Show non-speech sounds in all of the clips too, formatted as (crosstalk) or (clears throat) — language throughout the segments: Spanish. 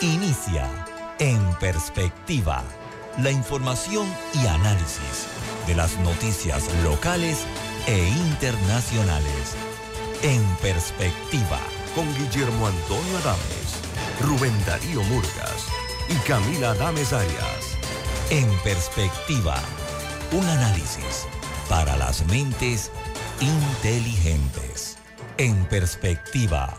Inicia En Perspectiva, la información y análisis de las noticias locales e internacionales. En Perspectiva, con Guillermo Antonio Adames, Rubén Darío Murgas y Camila Adames Arias. En Perspectiva, un análisis para las mentes inteligentes. En Perspectiva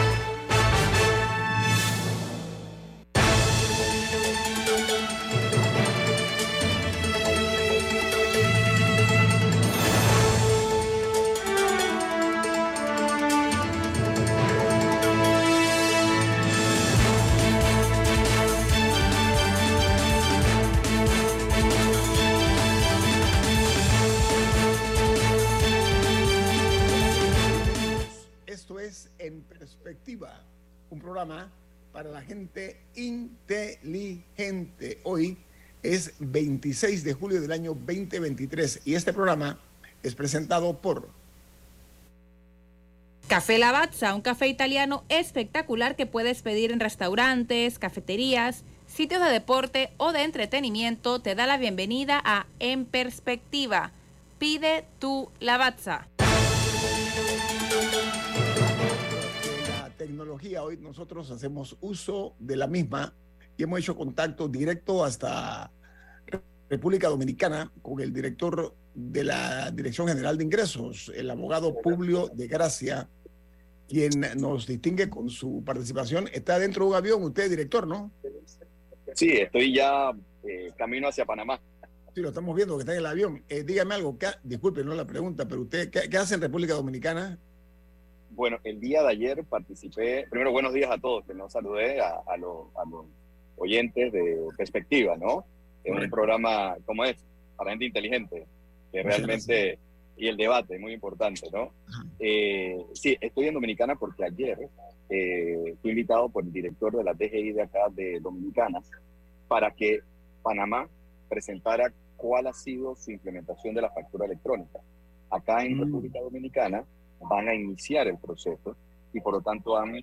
26 de julio del año 2023 y este programa es presentado por Café Lavazza, un café italiano espectacular que puedes pedir en restaurantes, cafeterías, sitios de deporte o de entretenimiento, te da la bienvenida a En Perspectiva. Pide tu Lavazza. tecnología. Hoy nosotros hacemos uso de la misma y hemos hecho contacto directo hasta República Dominicana con el director de la Dirección General de Ingresos, el abogado Publio de Gracia, quien nos distingue con su participación. Está dentro de un avión, usted, director, ¿no? Sí, estoy ya eh, camino hacia Panamá. Sí, lo estamos viendo que está en el avión. Eh, dígame algo, disculpe, no la pregunta, pero usted, ¿qué, ¿qué hace en República Dominicana? Bueno, el día de ayer participé, primero buenos días a todos, que nos saludé a, los, oyentes de Perspectiva, ¿no? En un programa como es, para gente inteligente, que realmente, y el debate, muy importante, ¿no? Eh, sí, estoy en Dominicana porque ayer eh, fui invitado por el director de la DGI de acá de Dominicana para que Panamá presentara cuál ha sido su implementación de la factura electrónica. Acá en mm. República Dominicana, van a iniciar el proceso y por lo tanto han,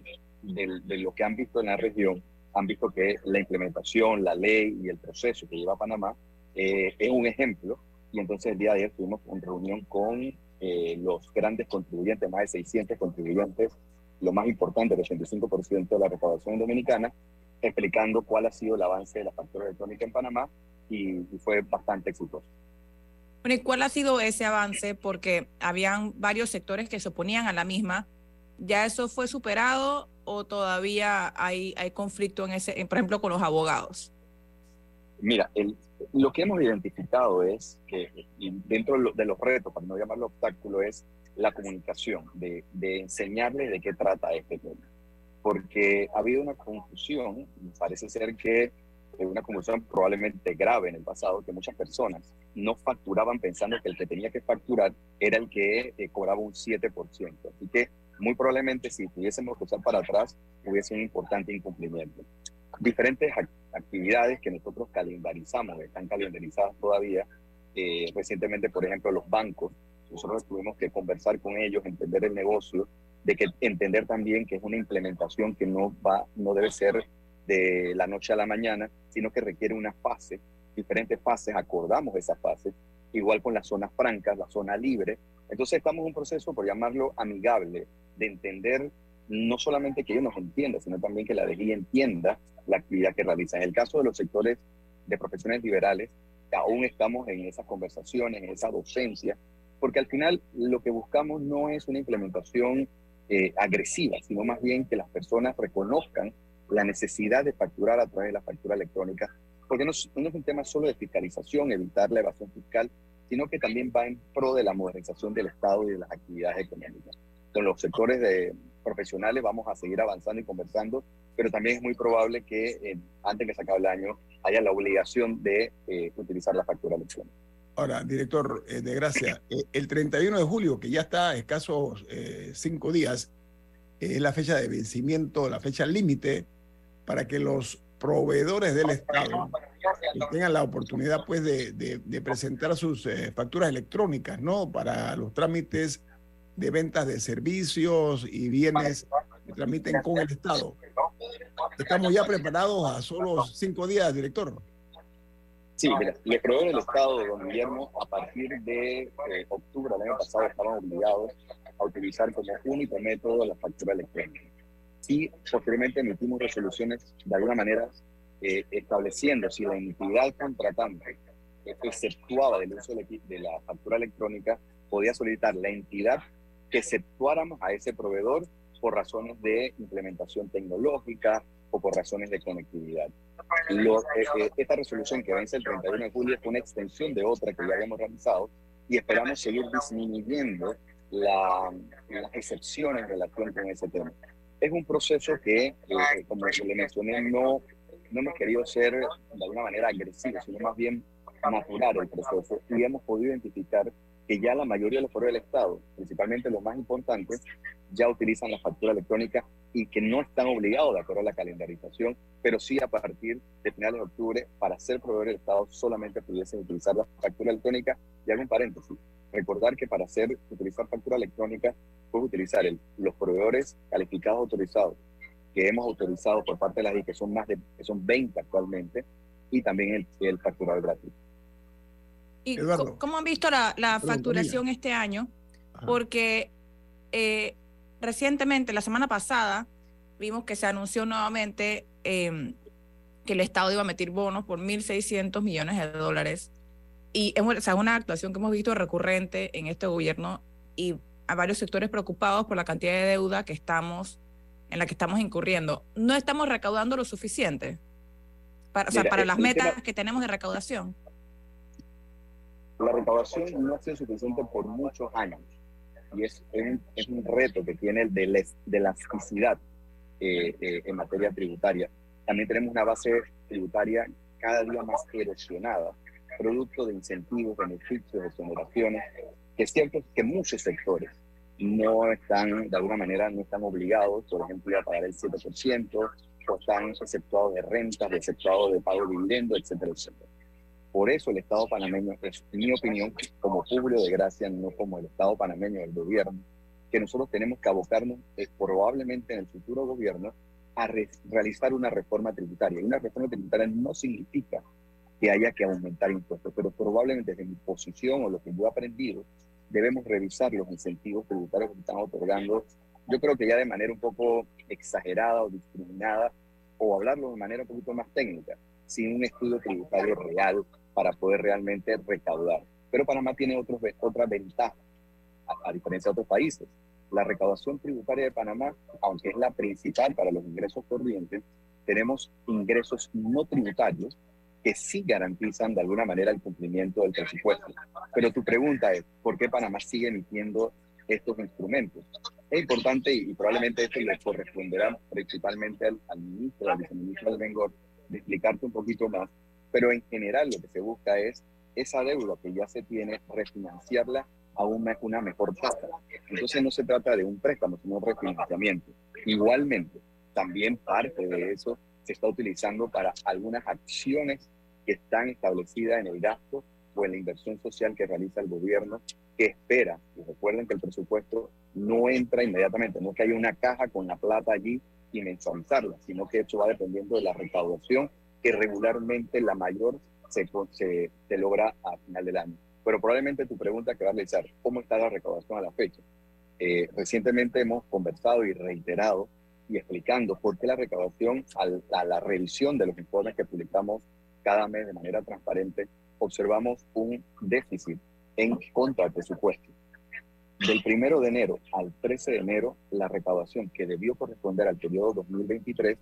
de, lo que han visto en la región, han visto que la implementación, la ley y el proceso que lleva Panamá eh, es un ejemplo y entonces el día de ayer tuvimos una reunión con eh, los grandes contribuyentes, más de 600 contribuyentes, lo más importante, el 85% de la recaudación dominicana, explicando cuál ha sido el avance de la factura electrónica en Panamá y fue bastante exitoso. ¿y cuál ha sido ese avance? Porque habían varios sectores que se oponían a la misma. ¿Ya eso fue superado o todavía hay, hay conflicto en ese, por ejemplo, con los abogados? Mira, lo que hemos identificado es que dentro de los retos, para no llamarlo obstáculo, es la comunicación, de, de enseñarle de qué trata este tema. Porque ha habido una confusión, parece ser que una confusión probablemente grave en el pasado, que muchas personas no facturaban pensando que el que tenía que facturar era el que eh, cobraba un 7%. Así que muy probablemente si tuviésemos que usar para atrás, hubiese un importante incumplimiento. Diferentes actividades que nosotros calendarizamos, están calendarizadas todavía. Eh, recientemente, por ejemplo, los bancos, nosotros tuvimos que conversar con ellos, entender el negocio, de que entender también que es una implementación que no va, no debe ser de la noche a la mañana, sino que requiere una fase, diferentes fases, acordamos esas fases, igual con las zonas francas, la zona libre. Entonces estamos en un proceso, por llamarlo amigable, de entender no solamente que ellos nos entiendan, sino también que la DGI entienda la actividad que realiza. En el caso de los sectores de profesiones liberales, aún estamos en esas conversaciones, en esa docencia, porque al final lo que buscamos no es una implementación eh, agresiva, sino más bien que las personas reconozcan la necesidad de facturar a través de la factura electrónica, porque no, es un tema solo de fiscalización, evitar la evasión fiscal, sino que también va en pro de la modernización del Estado y de las actividades económicas. Con los sectores de profesionales vamos a seguir avanzando y conversando, pero también es muy probable que eh, antes que se acabe el año haya la obligación de eh, utilizar la factura electrónica. Ahora, director eh, de Gracia, (laughs) el 31 de julio, que ya está a escasos cinco días, es la fecha de vencimiento, la fecha límite para que los proveedores del Estado tengan la oportunidad pues de, presentar sus eh, facturas electrónicas, ¿no? Para los trámites de ventas de servicios y bienes que tramiten con el Estado. Estamos ya preparados a solo cinco días, director. Sí, mira, los proveedores del Estado, don Guillermo, a partir de eh, octubre del año pasado estaban obligados a utilizar como único método la factura electrónica. Y posteriormente emitimos resoluciones de alguna manera eh, estableciendo si la entidad contratante exceptuaba del uso de la factura electrónica, podía solicitar la entidad que exceptuáramos a ese proveedor por razones de implementación tecnológica o por razones de conectividad. Eh, eh, esta resolución que vence el 31 de julio es una extensión de otra que ya habíamos realizado y esperamos seguir disminuyendo la, las excepciones en relación con ese tema. Es un proceso que, eh, como le mencioné, no, no hemos querido ser de alguna manera agresivos, sino más bien natural el proceso y hemos podido identificar que ya la mayoría de los foros del Estado, principalmente los más importantes, ya utilizan la factura electrónica y que no están obligados de acuerdo a la calendarización, pero sí a partir de finales de octubre, para ser proveedor del Estado, solamente pudiesen utilizar la factura electrónica. Y hago un paréntesis, recordar que para hacer, utilizar factura electrónica, puedes utilizar los proveedores calificados autorizados que hemos autorizado por parte de la DIC, que son más de que son 20 actualmente, y también el, el facturado gratuito. ¿Y cómo han visto la, facturación este año? Porque eh, recientemente, la semana pasada, vimos que se anunció nuevamente em, que el Estado iba a meter bonos por 1.600 millones de dólares. Y es una actuación que hemos visto recurrente en este gobierno y a varios sectores preocupados por la cantidad de deuda que estamos, en la que estamos incurriendo. No estamos recaudando lo suficiente para, para las metas que tenemos de recaudación la recaudación no ha sido suficiente por muchos años y es un, es un reto que tiene el de, la elasticidad eh, eh, en materia tributaria. También tenemos una base tributaria cada día más erosionada, producto de incentivos, beneficios, exoneraciones, que es cierto que muchos sectores no están, de alguna manera, no están obligados, por ejemplo, a pagar el 7%, o están exceptuados de rentas, exceptuados de pago de dividendos, etcétera, etcétera. Por eso el Estado panameño es, en mi opinión, como público de gracia, no como el Estado panameño del gobierno, que nosotros tenemos que abocarnos eh, probablemente en el futuro gobierno a realizar una reforma tributaria. Y una reforma tributaria no significa que haya que aumentar impuestos, pero probablemente desde mi posición o lo que yo he aprendido, debemos revisar los incentivos tributarios que están otorgando, yo creo que ya de manera un poco exagerada o discriminada, o hablarlo de manera un poquito más técnica sin un estudio tributario real para poder realmente recaudar. Pero Panamá tiene otros, otra ventaja, a, diferencia de otros países. La recaudación tributaria de Panamá, aunque es la principal para los ingresos corrientes, tenemos ingresos no tributarios que sí garantizan de alguna manera el cumplimiento del presupuesto. Pero tu pregunta es, ¿por qué Panamá sigue emitiendo estos instrumentos? Es importante y, probablemente esto le corresponderá principalmente al, al ministro, al viceministro del Bengor, de explicarte un poquito más, pero en general lo que se busca es esa deuda que ya se tiene, refinanciarla a una, una mejor tasa. Entonces no se trata de un préstamo, sino un refinanciamiento. Igualmente, también parte de eso se está utilizando para algunas acciones que están establecidas en el gasto o en la inversión social que realiza el gobierno, que espera, y recuerden que el presupuesto no entra inmediatamente, no que haya una caja con la plata allí y mensualizarla, sino que eso va dependiendo de la recaudación que regularmente la mayor se, se, logra a final del año. Pero probablemente tu pregunta que va a realizar, ¿cómo está la recaudación a la fecha? Eh, recientemente hemos conversado y reiterado y explicando por qué la recaudación, a la revisión de los informes que publicamos cada mes de manera transparente, observamos un déficit en contra del presupuesto. Del primero de enero al 13 de enero, la recaudación que debió corresponder al periodo 2023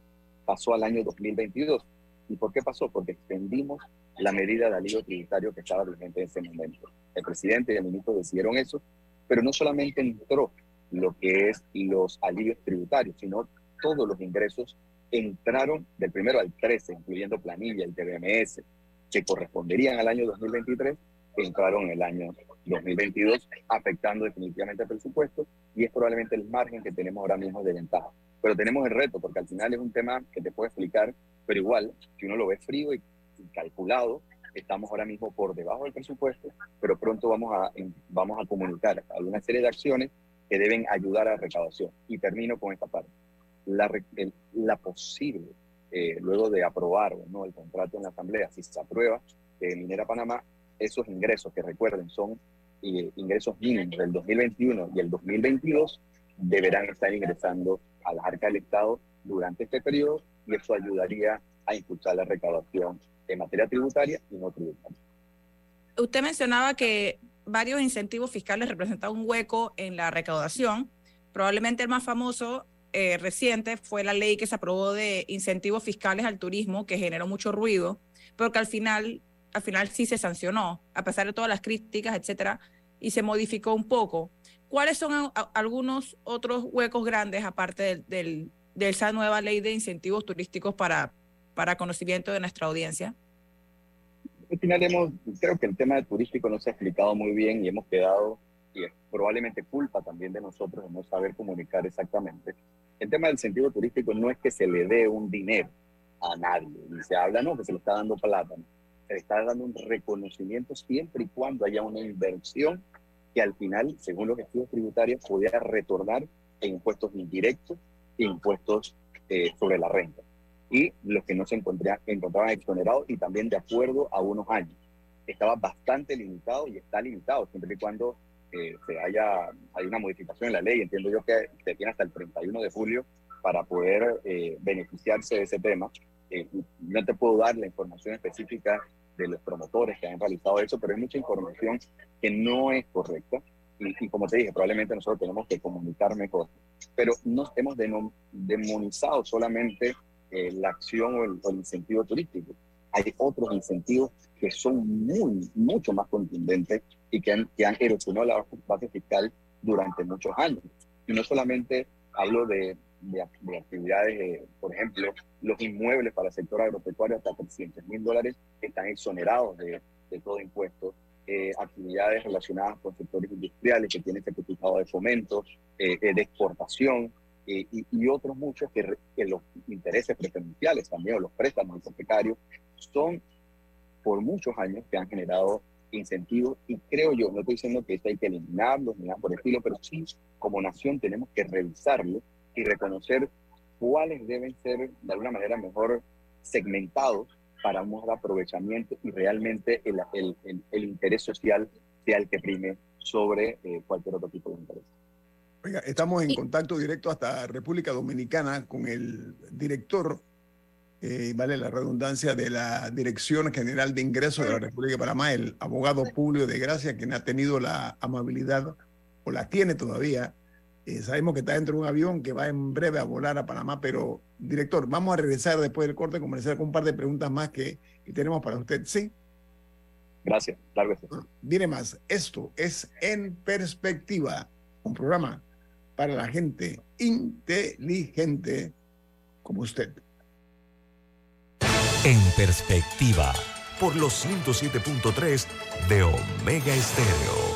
pasó al año 2022. ¿Y por qué pasó? Porque extendimos la medida de alivio tributario que estaba vigente en ese momento. El presidente y el ministro decidieron eso, pero no solamente entró lo que es los alivios tributarios, sino todos los ingresos entraron del primero al 13, incluyendo planilla, y TBMS, que corresponderían al año 2023, entraron en el año 2022, afectando definitivamente el presupuesto y es probablemente el margen que tenemos ahora mismo de ventaja. Pero tenemos el reto, porque al final es un tema que te puedo explicar, pero igual, si uno lo ve frío y, calculado, estamos ahora mismo por debajo del presupuesto, pero pronto vamos a, vamos a comunicar alguna serie de acciones que deben ayudar a la recaudación. Y termino con esta parte. La, la posible, eh, luego de aprobar o no el contrato en la Asamblea, si se aprueba, que Minera Panamá, esos ingresos que recuerden son eh, ingresos mínimos del 2021 y el 2022, deberán estar ingresando a la arca del Estado durante este periodo y eso ayudaría a impulsar la recaudación en materia tributaria y no tributaria. Usted mencionaba que varios incentivos fiscales representan un hueco en la recaudación. Probablemente el más famoso eh, reciente fue la ley que se aprobó de incentivos fiscales al turismo, que generó mucho ruido, pero que al final, al final sí se sancionó, a pesar de todas las críticas, etcétera, y se modificó un poco. ¿Cuáles son algunos otros huecos grandes, aparte del, de esa nueva ley de incentivos turísticos para, para conocimiento de nuestra audiencia? Al final hemos, creo que el tema de turístico no se ha explicado muy bien y hemos quedado, y es probablemente culpa también de nosotros de no saber comunicar exactamente. El tema del incentivo turístico no es que se le dé un dinero a nadie, y se habla, no, que se le está dando le está dando un reconocimiento siempre y cuando haya una inversión que al final, según los estudios tributarios, pudiera retornar en impuestos indirectos impuestos eh, sobre la renta y los que no se encontraban exonerados y también de acuerdo a unos años. Estaba bastante limitado y está limitado siempre y cuando eh, se haya hay una modificación en la ley. Entiendo yo que se tiene hasta el 31 de julio para poder eh, beneficiarse de ese tema. No te puedo dar la información específica de los promotores que han realizado eso, pero hay mucha información que no es correcta y, como te dije, probablemente nosotros tenemos que comunicar mejor, pero no hemos demonizado solamente eh, la acción o el, incentivo turístico. Hay otros incentivos que son muy, mucho más contundentes y que han, que han erosionado la base fiscal durante muchos años. Y no solamente hablo de, de, actividades, por ejemplo, los inmuebles para el sector agropecuario hasta 300 mil dólares están exonerados de, de todo impuesto. Eh, actividades relacionadas con sectores industriales que tienen certificado de fomento, eh, de exportación eh, y, otros muchos que, los intereses preferenciales también o los préstamos hipotecarios son por muchos años que han generado incentivos y creo yo, no estoy diciendo que esto hay que eliminarlos ni nada por el estilo, pero sí como nación tenemos que revisarlo y reconocer cuáles deben ser de alguna manera mejor segmentados para un mejor aprovechamiento y realmente el, el, el, interés social sea el que prime sobre eh, cualquier otro tipo de interés. Oiga, estamos en contacto directo hasta República Dominicana con el director, eh, vale la redundancia, de la Dirección General de Ingresos de la República de Panamá, el abogado Publio de Gracia, quien ha tenido la amabilidad, o la tiene todavía, eh, sabemos que está dentro de un avión que va en breve a volar a Panamá, pero director, vamos a regresar después del corte, comenzar con un par de preguntas más que, tenemos para usted. ¿Sí? Gracias, claro que Viene más, esto es En Perspectiva, un programa para la gente inteligente como usted. En Perspectiva, por los 107.3 de Omega Estéreo.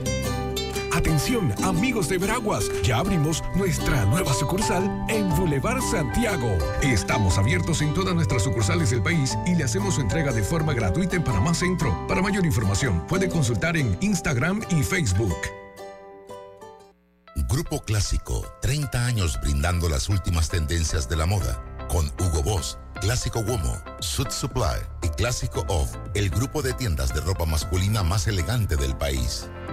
Atención, amigos de Veraguas, ya abrimos nuestra nueva sucursal en Boulevard Santiago. Estamos abiertos en todas nuestras sucursales del país y le hacemos su entrega de forma gratuita en Panamá Centro. Para mayor información, puede consultar en Instagram y Facebook. Grupo Clásico, 30 años brindando las últimas tendencias de la moda. Con Hugo Boss, Clásico Womo, Suit Supply y Clásico Off, el grupo de tiendas de ropa masculina más elegante del país.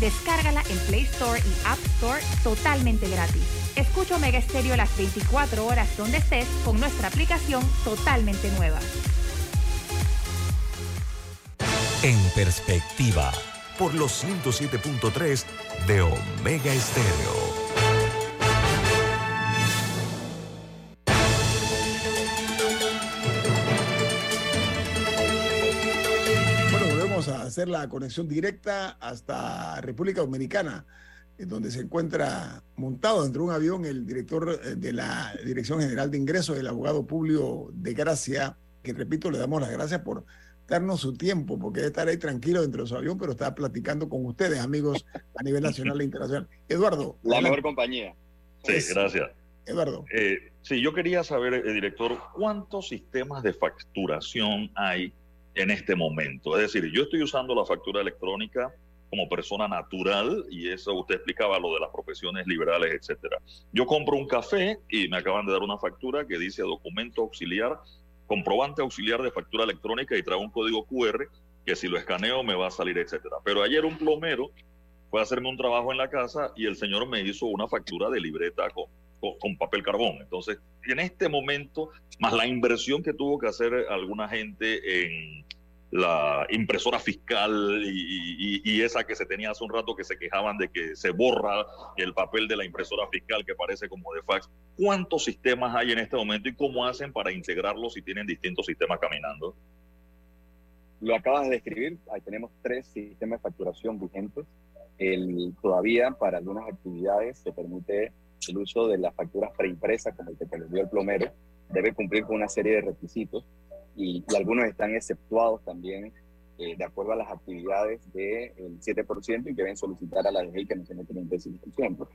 Descárgala en Play Store y App Store totalmente gratis. Escucha Omega Estéreo las 24 horas donde estés con nuestra aplicación totalmente nueva. En perspectiva, por los 107.3 de Omega Estéreo. Hacer la conexión directa hasta República Dominicana, en donde se encuentra montado dentro de un avión el director eh, de la Dirección General de Ingresos, el abogado Publio de Gracia, que repito, le damos las gracias por darnos su tiempo, porque debe estar ahí tranquilo dentro de su avión, pero está platicando con ustedes, amigos, a nivel nacional e internacional. Eduardo. La mejor compañía. Sí, gracias. Eduardo. Eh, sí, yo quería saber, eh, director, ¿cuántos sistemas de facturación hay en este momento. Es decir, yo estoy usando la factura electrónica como persona natural y eso usted explicaba lo de las profesiones liberales, etcétera. Yo compro un café y me acaban de dar una factura que dice documento auxiliar, comprobante auxiliar de factura electrónica y trae un código QR que si lo escaneo me va a salir, etcétera. Pero ayer un plomero fue a hacerme un trabajo en la casa y el señor me hizo una factura de libreta con, con, papel carbón. Entonces, en este momento, más la inversión que tuvo que hacer alguna gente en la impresora fiscal y, esa que se tenía hace un rato que se quejaban de que se borra el papel de la impresora fiscal que parece como de fax. ¿Cuántos sistemas hay en este momento y cómo hacen para integrarlos si tienen distintos sistemas caminando? Lo acabas de describir, ahí tenemos tres sistemas de facturación vigentes. El, todavía para algunas actividades se permite el uso de las facturas preimpresas, como el que te dio el plomero, debe cumplir con una serie de requisitos y, algunos están exceptuados también eh, de acuerdo a las actividades del 7% y deben solicitar a la DGI que no se meten en el 25%.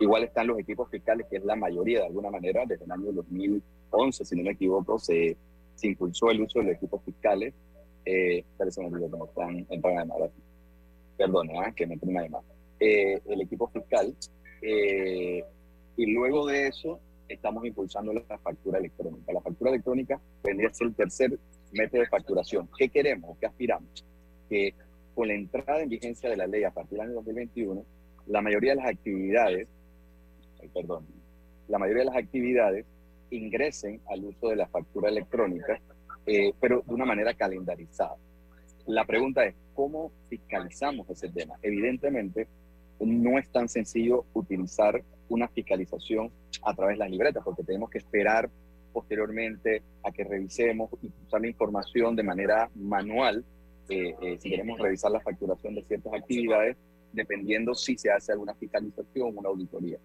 Igual están los equipos fiscales, que es la mayoría de alguna manera, desde el año 2011, si no me equivoco, se, se impulsó el uso de los equipos fiscales. Eh, parece que no están en Perdón, ¿eh? que me una llamada. Eh, el equipo fiscal. Eh, y luego de eso, estamos impulsando la factura electrónica. La factura electrónica vendría a ser el tercer método de facturación. ¿Qué queremos? ¿Qué aspiramos? Que con la entrada en vigencia de la ley a partir del año 2021, la mayoría de las actividades, perdón, la mayoría de las actividades ingresen al uso de la factura electrónica, eh, pero de una manera calendarizada. La pregunta es, ¿cómo fiscalizamos ese tema? Evidentemente, no es tan sencillo utilizar una fiscalización a través de las libretas, porque tenemos que esperar posteriormente a que revisemos y usar la información de manera manual, eh, eh, si queremos revisar la facturación de ciertas actividades, dependiendo si se hace alguna fiscalización o una auditoría.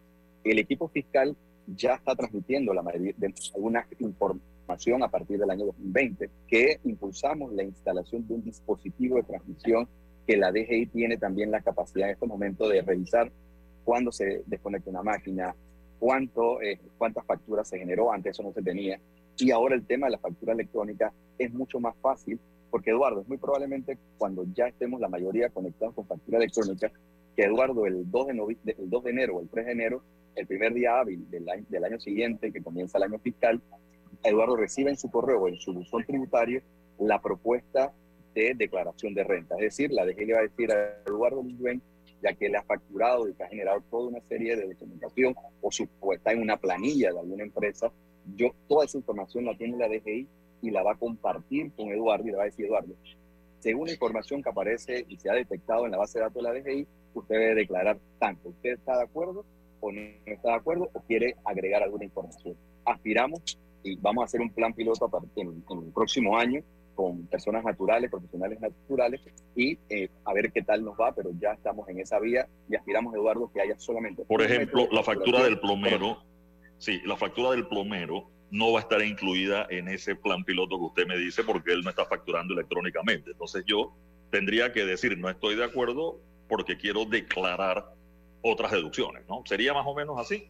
El equipo fiscal ya está transmitiendo la mayoría de alguna información a partir del año 2020, que impulsamos la instalación de un dispositivo de transmisión que la DGI tiene también la capacidad en este momento de revisar cuándo se desconecta una máquina, cuánto, eh, cuántas facturas se generó, antes eso no se tenía. Y ahora el tema de la factura electrónica es mucho más fácil, porque Eduardo, es muy probablemente cuando ya estemos la mayoría conectados con factura electrónica, que Eduardo el 2 de, el 2 de enero o el 3 de enero, el primer día hábil del año, siguiente, que comienza el año fiscal, Eduardo recibe en su correo o en su buzón tributario la propuesta de declaración de renta. Es decir, la DG le va a decir a Eduardo Luis ya que él ha facturado y que ha generado toda una serie de documentación o, su, en una planilla de alguna empresa, yo toda esa información la tiene la DGI y la va a compartir con Eduardo y le va a decir, Eduardo, según la información que aparece y se ha detectado en la base de datos de la DGI, usted debe declarar tanto. ¿Usted está de acuerdo o no está de acuerdo o quiere agregar alguna información? Aspiramos y vamos a hacer un plan piloto a partir en el próximo año con personas naturales, profesionales naturales, y eh, a ver qué tal nos va, pero ya estamos en esa vía y aspiramos, Eduardo, que haya solamente... Por ejemplo, la factura del plomero, sí, la factura del plomero no va a estar incluida en ese plan piloto que usted me dice porque él no está facturando electrónicamente. Entonces yo tendría que decir, no estoy de acuerdo porque quiero declarar otras deducciones, ¿no? ¿Sería más o menos así?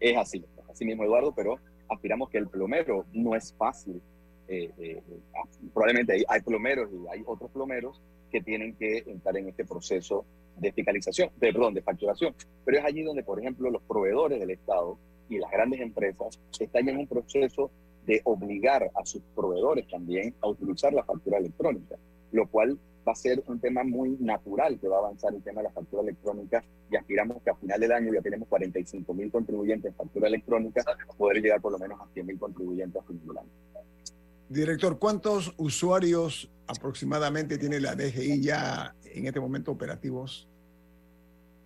Es así, así mismo, Eduardo, pero aspiramos que el plomero no es fácil eh, eh, ah, probablemente hay, plomeros y hay otros plomeros que tienen que entrar en este proceso de fiscalización, perdón, de facturación. Pero es allí donde, por ejemplo, los proveedores del Estado y las grandes empresas están en un proceso de obligar a sus proveedores también a utilizar la factura electrónica, lo cual va a ser un tema muy natural que va a avanzar el tema de la factura electrónica y aspiramos que a final del año ya tenemos 45 mil contribuyentes en factura electrónica, poder llegar por lo menos a 100 mil contribuyentes a del año. Director, ¿cuántos usuarios aproximadamente tiene la DGI ya en este momento operativos?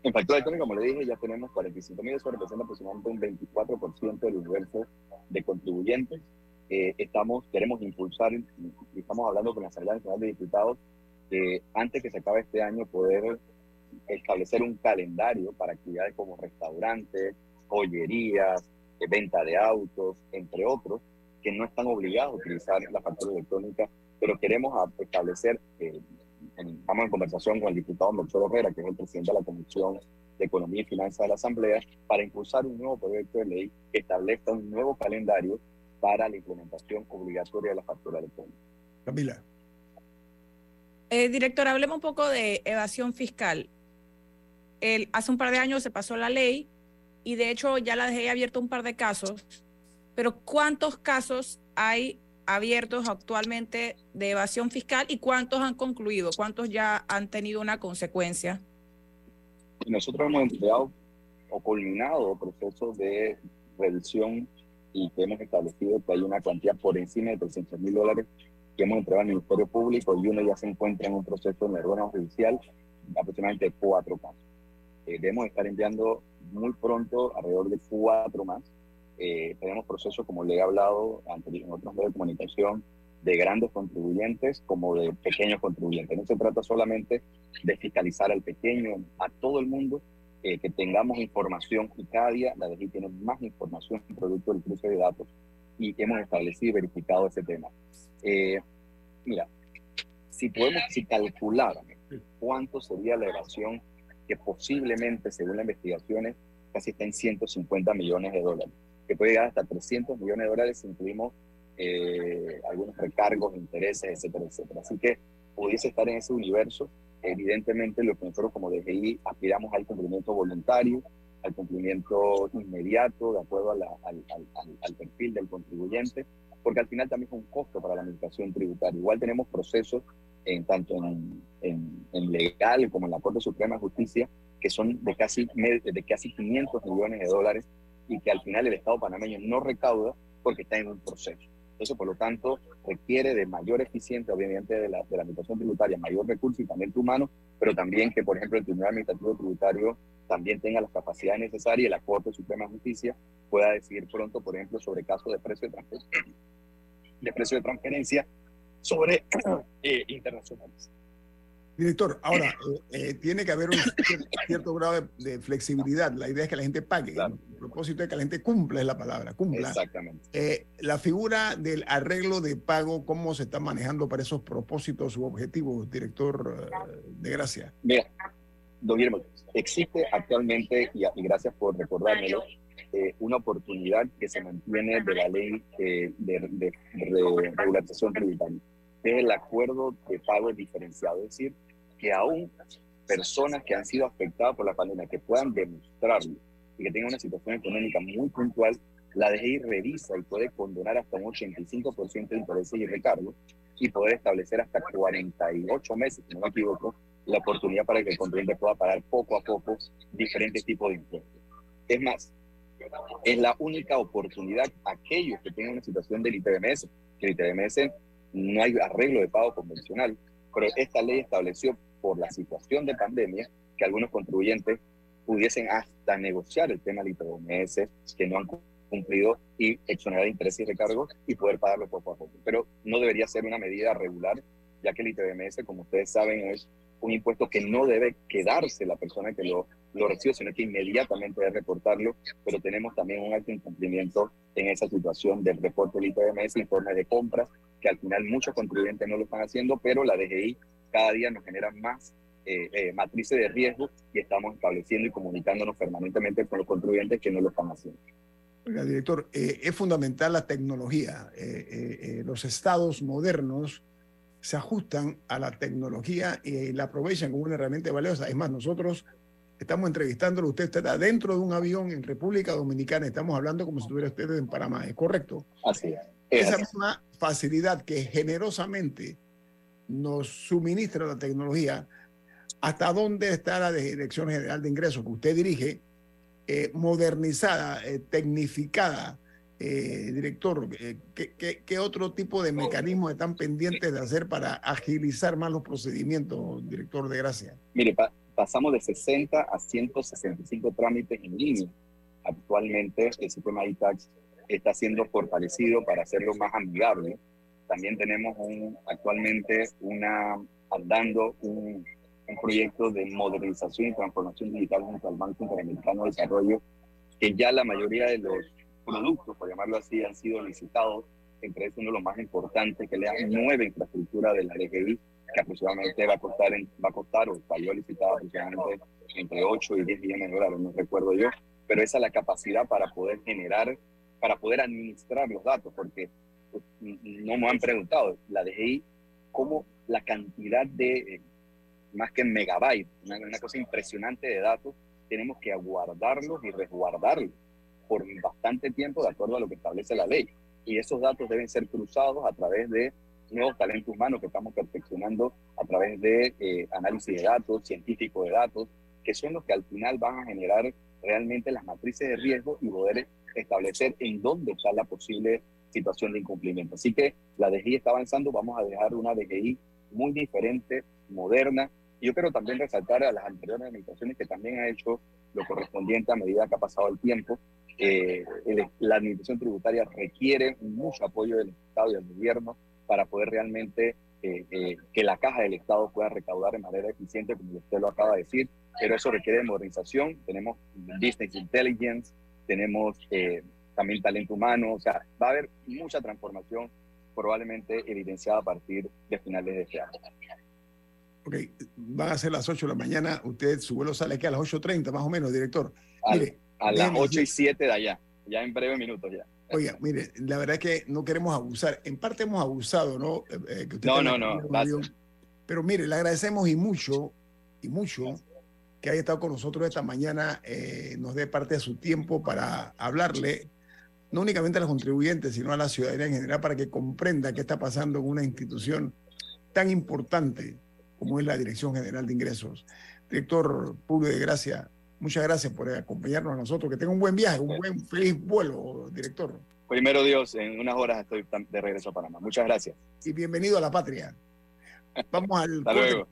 En factura electrónica, como le dije, ya tenemos 45 mil, eso representa aproximadamente un 24% del universo de contribuyentes. Eh, estamos, queremos impulsar, y estamos hablando con la Asamblea Nacional de Diputados, que antes que se acabe este año poder establecer un calendario para actividades como restaurantes, joyerías, eh, venta de autos, entre otros, que no están obligados a utilizar la factura electrónica, pero queremos establecer, eh, estamos en conversación con el diputado Melchor Herrera, que es el presidente de la Comisión de Economía y Finanzas de la Asamblea, para impulsar un nuevo proyecto de ley que establezca un nuevo calendario para la implementación obligatoria de la factura electrónica. Camila. Eh, director, hablemos un poco de evasión fiscal. El, hace un par de años se pasó la ley y de hecho ya la dejé abierto un par de casos pero ¿cuántos casos hay abiertos actualmente de evasión fiscal y cuántos han concluido? ¿Cuántos ya han tenido una consecuencia? Nosotros hemos empleado o culminado procesos de revisión y que hemos establecido que hay una cuantía por encima de 300 mil dólares que hemos entregado al Ministerio Público y uno ya se encuentra en un proceso de órgano judicial, aproximadamente cuatro casos. Eh, debemos estar enviando muy pronto alrededor de cuatro más eh, tenemos procesos, como le he hablado en otros medios de comunicación, de grandes contribuyentes como de pequeños contribuyentes. No se trata solamente de fiscalizar al pequeño, a todo el mundo, eh, que tengamos información y cada día la DGI tiene más información producto del cruce de datos y hemos establecido y verificado ese tema. Eh, mira, si podemos, si calculáramos cuánto sería la evasión que posiblemente, según las investigaciones, casi está en 150 millones de dólares que puede llegar hasta 300 millones de dólares si incluimos eh, algunos recargos, intereses, etcétera, etcétera. Así que pudiese estar en ese universo. Evidentemente, lo que nosotros como DGI aspiramos al cumplimiento voluntario, al cumplimiento inmediato, de acuerdo al, al, al, perfil del contribuyente, porque al final también es un costo para la administración tributaria. Igual tenemos procesos, en, tanto en, en, en, legal como en la Corte Suprema de Justicia, que son de casi, de casi 500 millones de dólares y que al final el Estado panameño no recauda porque está en un proceso. Eso, por lo tanto, requiere de mayor eficiencia, obviamente, de la, de la administración tributaria, mayor recurso y también humano, pero también que, por ejemplo, el Tribunal Administrativo Tributario también tenga las capacidades necesarias y la Corte Suprema de Justicia pueda decidir pronto, por ejemplo, sobre casos de precio de transferencia, de, precio de transferencia sobre (clears throat) eh, internacionales. Director, ahora, eh, eh, tiene que haber un cierto, grado de, flexibilidad. La idea es que la gente pague. El propósito es que la gente cumpla, es la palabra, cumpla. Exactamente. Eh, la figura del arreglo de pago, ¿cómo se está manejando para esos propósitos u objetivos, director de Gracia? Mira, don Guillermo, existe actualmente, y, gracias por recordármelo, una oportunidad que se mantiene de la ley de, de, regularización tributaria, es el acuerdo de pago diferenciado, es decir, que aún personas que han sido afectadas por la pandemia, que puedan demostrarlo y que tengan una situación económica muy puntual, la DGI revisa y puede condonar hasta un 85% de intereses y recargos y poder establecer hasta 48 meses, si no me equivoco, la oportunidad para que el contribuyente pueda pagar poco a poco diferentes tipos de impuestos. Es más, es la única oportunidad aquellos que tengan una situación del ITBMS, que el ITBMS no hay arreglo de pago convencional, pero esta ley estableció por la situación de pandemia que algunos contribuyentes pudiesen hasta negociar el tema del IPVMS que no han cumplido y exonerar intereses y recargos y poder pagarlo poco a poco. Pero no debería ser una medida regular, ya que el ITBMS, como ustedes saben, es un impuesto que no debe quedarse la persona que lo, lo recibe, sino que inmediatamente debe reportarlo, pero tenemos también un alto incumplimiento en esa situación del reporte del ITBMS, informe de compras, que al final muchos contribuyentes no lo están haciendo, pero la DGI cada día nos genera más eh, eh, matrices de riesgo y estamos estableciendo y comunicándonos permanentemente con los contribuyentes que no lo están haciendo. Oiga, director, eh, es fundamental la tecnología. los estados modernos se ajustan a la tecnología y la aprovechan como una herramienta valiosa. Es más, nosotros estamos entrevistándolo, usted está dentro de un avión en República Dominicana, estamos hablando como si estuviera usted en Panamá, ¿es correcto? Así es. Esa misma facilidad que generosamente nos suministra la tecnología, ¿hasta dónde está la Dirección General de Ingresos que usted dirige, eh, modernizada, eh, tecnificada? Eh, director, ¿qué, otro tipo de mecanismos están pendientes de hacer para agilizar más los procedimientos, director de Gracia? Mire, pasamos de 60 a 165 trámites en línea. Actualmente el sistema ITAX está siendo fortalecido para hacerlo más amigable. También tenemos un, actualmente una, andando un, un proyecto de modernización y transformación digital junto al Banco Interamericano de Desarrollo, que ya la mayoría de los productos, por llamarlo así, han sido licitados, entre ellos uno de los más importantes, que le da nueva infraestructura de la DGI, que aproximadamente va a costar, va a costar o salió licitado aproximadamente entre 8 y 10 millones de dólares, no recuerdo yo, pero esa es la capacidad para poder generar, para poder administrar los datos, porque no me han preguntado, la DGI, cómo la cantidad de, eh, más que megabytes, una, cosa impresionante de datos, tenemos que aguardarlos y resguardarlos por bastante tiempo de acuerdo a lo que establece la ley. Y esos datos deben ser cruzados a través de nuevos talentos humanos que estamos perfeccionando a través de eh, análisis de datos, científico de datos, que son los que al final van a generar realmente las matrices de riesgo y poder establecer en dónde está la posible situación de incumplimiento. Así que la DGI está avanzando, vamos a dejar una DGI muy diferente, moderna. Y yo quiero también resaltar a las anteriores administraciones que también ha hecho lo correspondiente a medida que ha pasado el tiempo eh, la administración tributaria requiere mucho apoyo del Estado y del gobierno para poder realmente eh, eh, que la caja del Estado pueda recaudar de manera eficiente, como usted lo acaba de decir, pero eso requiere modernización. Tenemos business intelligence, tenemos también talento humano, o sea, va a haber mucha transformación probablemente evidenciada a partir de finales de este año. Ok, van a ser las 8 de la mañana, usted, su vuelo sale aquí a las 8.30 más o menos, director. Mire, a las 8 y 7 de allá, ya en breve minutos ya. Oiga, mire, la verdad es que no queremos abusar. En parte hemos abusado, ¿no? Eh, eh, no, no, no. Pero mire, le agradecemos y mucho, y mucho que haya estado con nosotros esta mañana, eh, nos dé parte de su tiempo para hablarle, no únicamente a los contribuyentes, sino a la ciudadanía en general, para que comprenda qué está pasando en una institución tan importante como es la Dirección General de Ingresos. Director Público de Gracia, Muchas gracias por acompañarnos a nosotros. Que tenga un buen viaje, un buen feliz vuelo, director. Primero Dios, en unas horas estoy de regreso a Panamá. Muchas gracias. Y bienvenido a la patria. Vamos al (laughs) corte.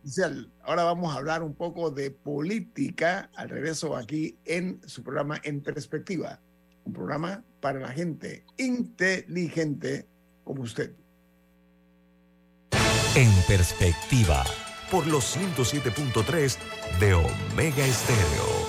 Ahora vamos a hablar un poco de política al regreso aquí en su programa En Perspectiva. Un programa para la gente inteligente como usted. En Perspectiva, por los 107.3 de Omega Estéreo.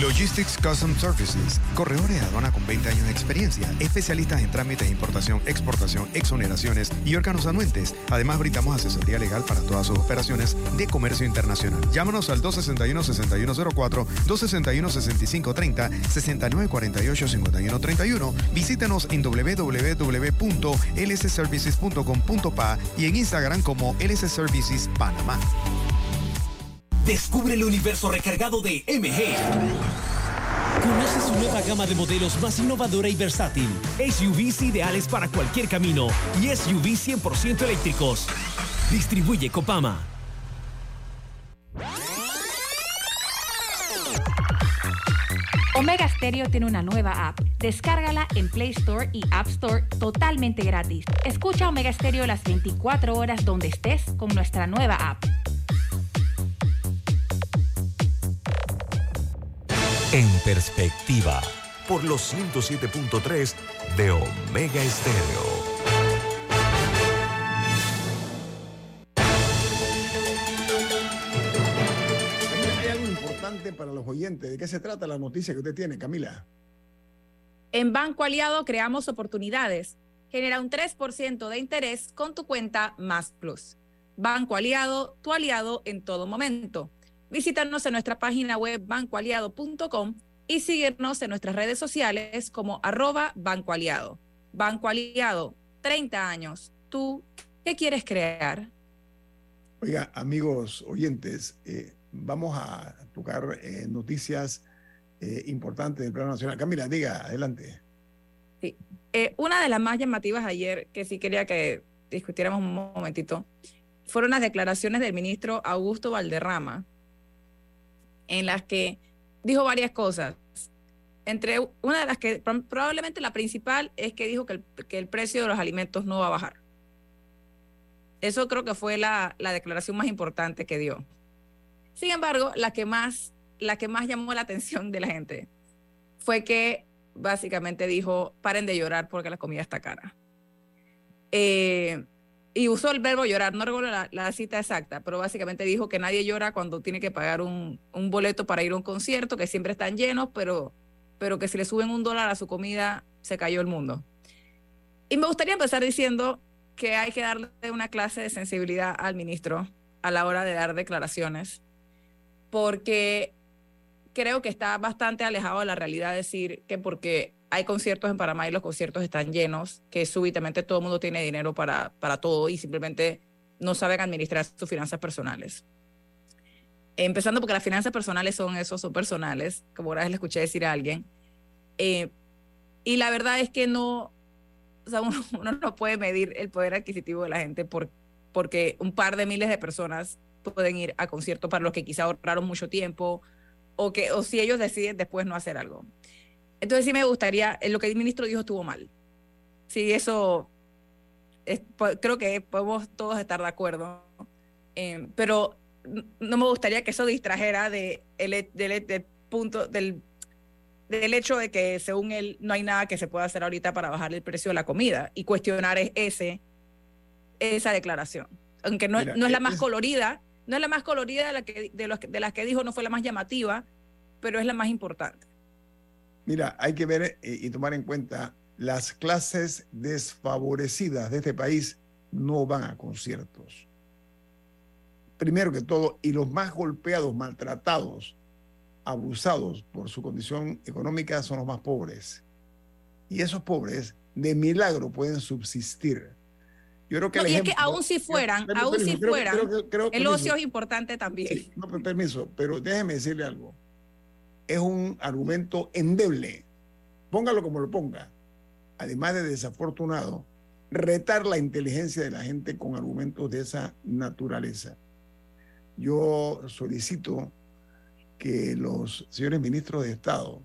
Logistics Custom Services, corredores de aduana con 20 años de experiencia, especialistas en trámites de importación, exportación, exoneraciones y órganos anuentes. Además, brindamos asesoría legal para todas sus operaciones de comercio internacional. Llámanos al 261-6104, 261-6530, 6948-5131. Visítenos en www.lsservices.com.pa y en Instagram como LS Services Panamá. Descubre el universo recargado de MG. Conoce su nueva gama de modelos más innovadora y versátil. SUVs ideales para cualquier camino y SUVs 100% eléctricos. Distribuye Copama. Omega Stereo tiene una nueva app. Descárgala en Play Store y App Store totalmente gratis. Escucha Omega Stereo las 24 horas donde estés con nuestra nueva app. En perspectiva, por los 107.3 de Omega Estéreo. Hay algo importante para los oyentes. ¿De qué se trata la noticia que usted tiene, Camila? En Banco Aliado creamos oportunidades. Genera un 3% de interés con tu cuenta Más Plus. Banco Aliado, tu aliado en todo momento. Visítanos en nuestra página web bancoaliado.com y síguenos en nuestras redes sociales como arroba Banco Aliado. Banco Aliado, 30 años. ¿Tú qué quieres crear? Oiga, amigos oyentes, eh, vamos a tocar eh, noticias eh, importantes del plano nacional. Camila, diga, adelante. Sí. Una de las más llamativas ayer, que sí quería que discutiéramos un momentito, fueron las declaraciones del ministro Augusto Valderrama, en las que dijo varias cosas. Entre una de las que probablemente la principal es que dijo que el, que el precio de los alimentos no va a bajar. Eso creo que fue la, la, declaración más importante que dio. Sin embargo, la que más, la que más llamó la atención de la gente fue que básicamente dijo, paren de llorar porque la comida está cara. Eh, y usó el verbo llorar, no recuerdo la, cita exacta, pero básicamente dijo que nadie llora cuando tiene que pagar un, un, boleto para ir a un concierto, que siempre están llenos, pero, pero que si le suben un dólar a su comida, se cayó el mundo. Y me gustaría empezar diciendo que hay que darle una clase de sensibilidad al ministro a la hora de dar declaraciones, porque creo que está bastante alejado de la realidad decir que porque hay conciertos en Panamá y los conciertos están llenos, que súbitamente todo el mundo tiene dinero para, para todo y simplemente no saben administrar sus finanzas personales. Empezando porque las finanzas personales son eso, son personales, como vez le escuché decir a alguien. Eh, y la verdad es que no, o sea, (laughs) uno, uno, no puede medir el poder adquisitivo de la gente por, porque un par de miles de personas pueden ir a conciertos para los que quizá ahorraron mucho tiempo o, que, o si ellos deciden después no hacer algo. Entonces sí me gustaría, lo que el ministro dijo estuvo mal. Sí, eso creo que podemos todos estar de acuerdo. Eh, pero no me gustaría que eso distrajera de el, del, punto del, del hecho de que según él no hay nada que se pueda hacer ahorita para bajar el precio de la comida y cuestionar ese esa declaración. Aunque no, no es la más colorida, no es la más colorida de, la que, de, los, de las que dijo, no fue la más llamativa, pero es la más importante. Mira, hay que ver eh, y tomar en cuenta las clases desfavorecidas de este país no van a conciertos. Primero que todo, y los más golpeados, maltratados, abusados por su condición económica son los más pobres. Y esos pobres de milagro pueden subsistir. Yo creo que, no, y es que aún si fueran, aún si fueran, el ocio es importante también. no, permiso, pero déjeme decirle algo es un argumento endeble. Póngalo como lo ponga. Además de desafortunado, retar la inteligencia de la gente con argumentos de esa naturaleza. Yo solicito que los señores ministros de Estado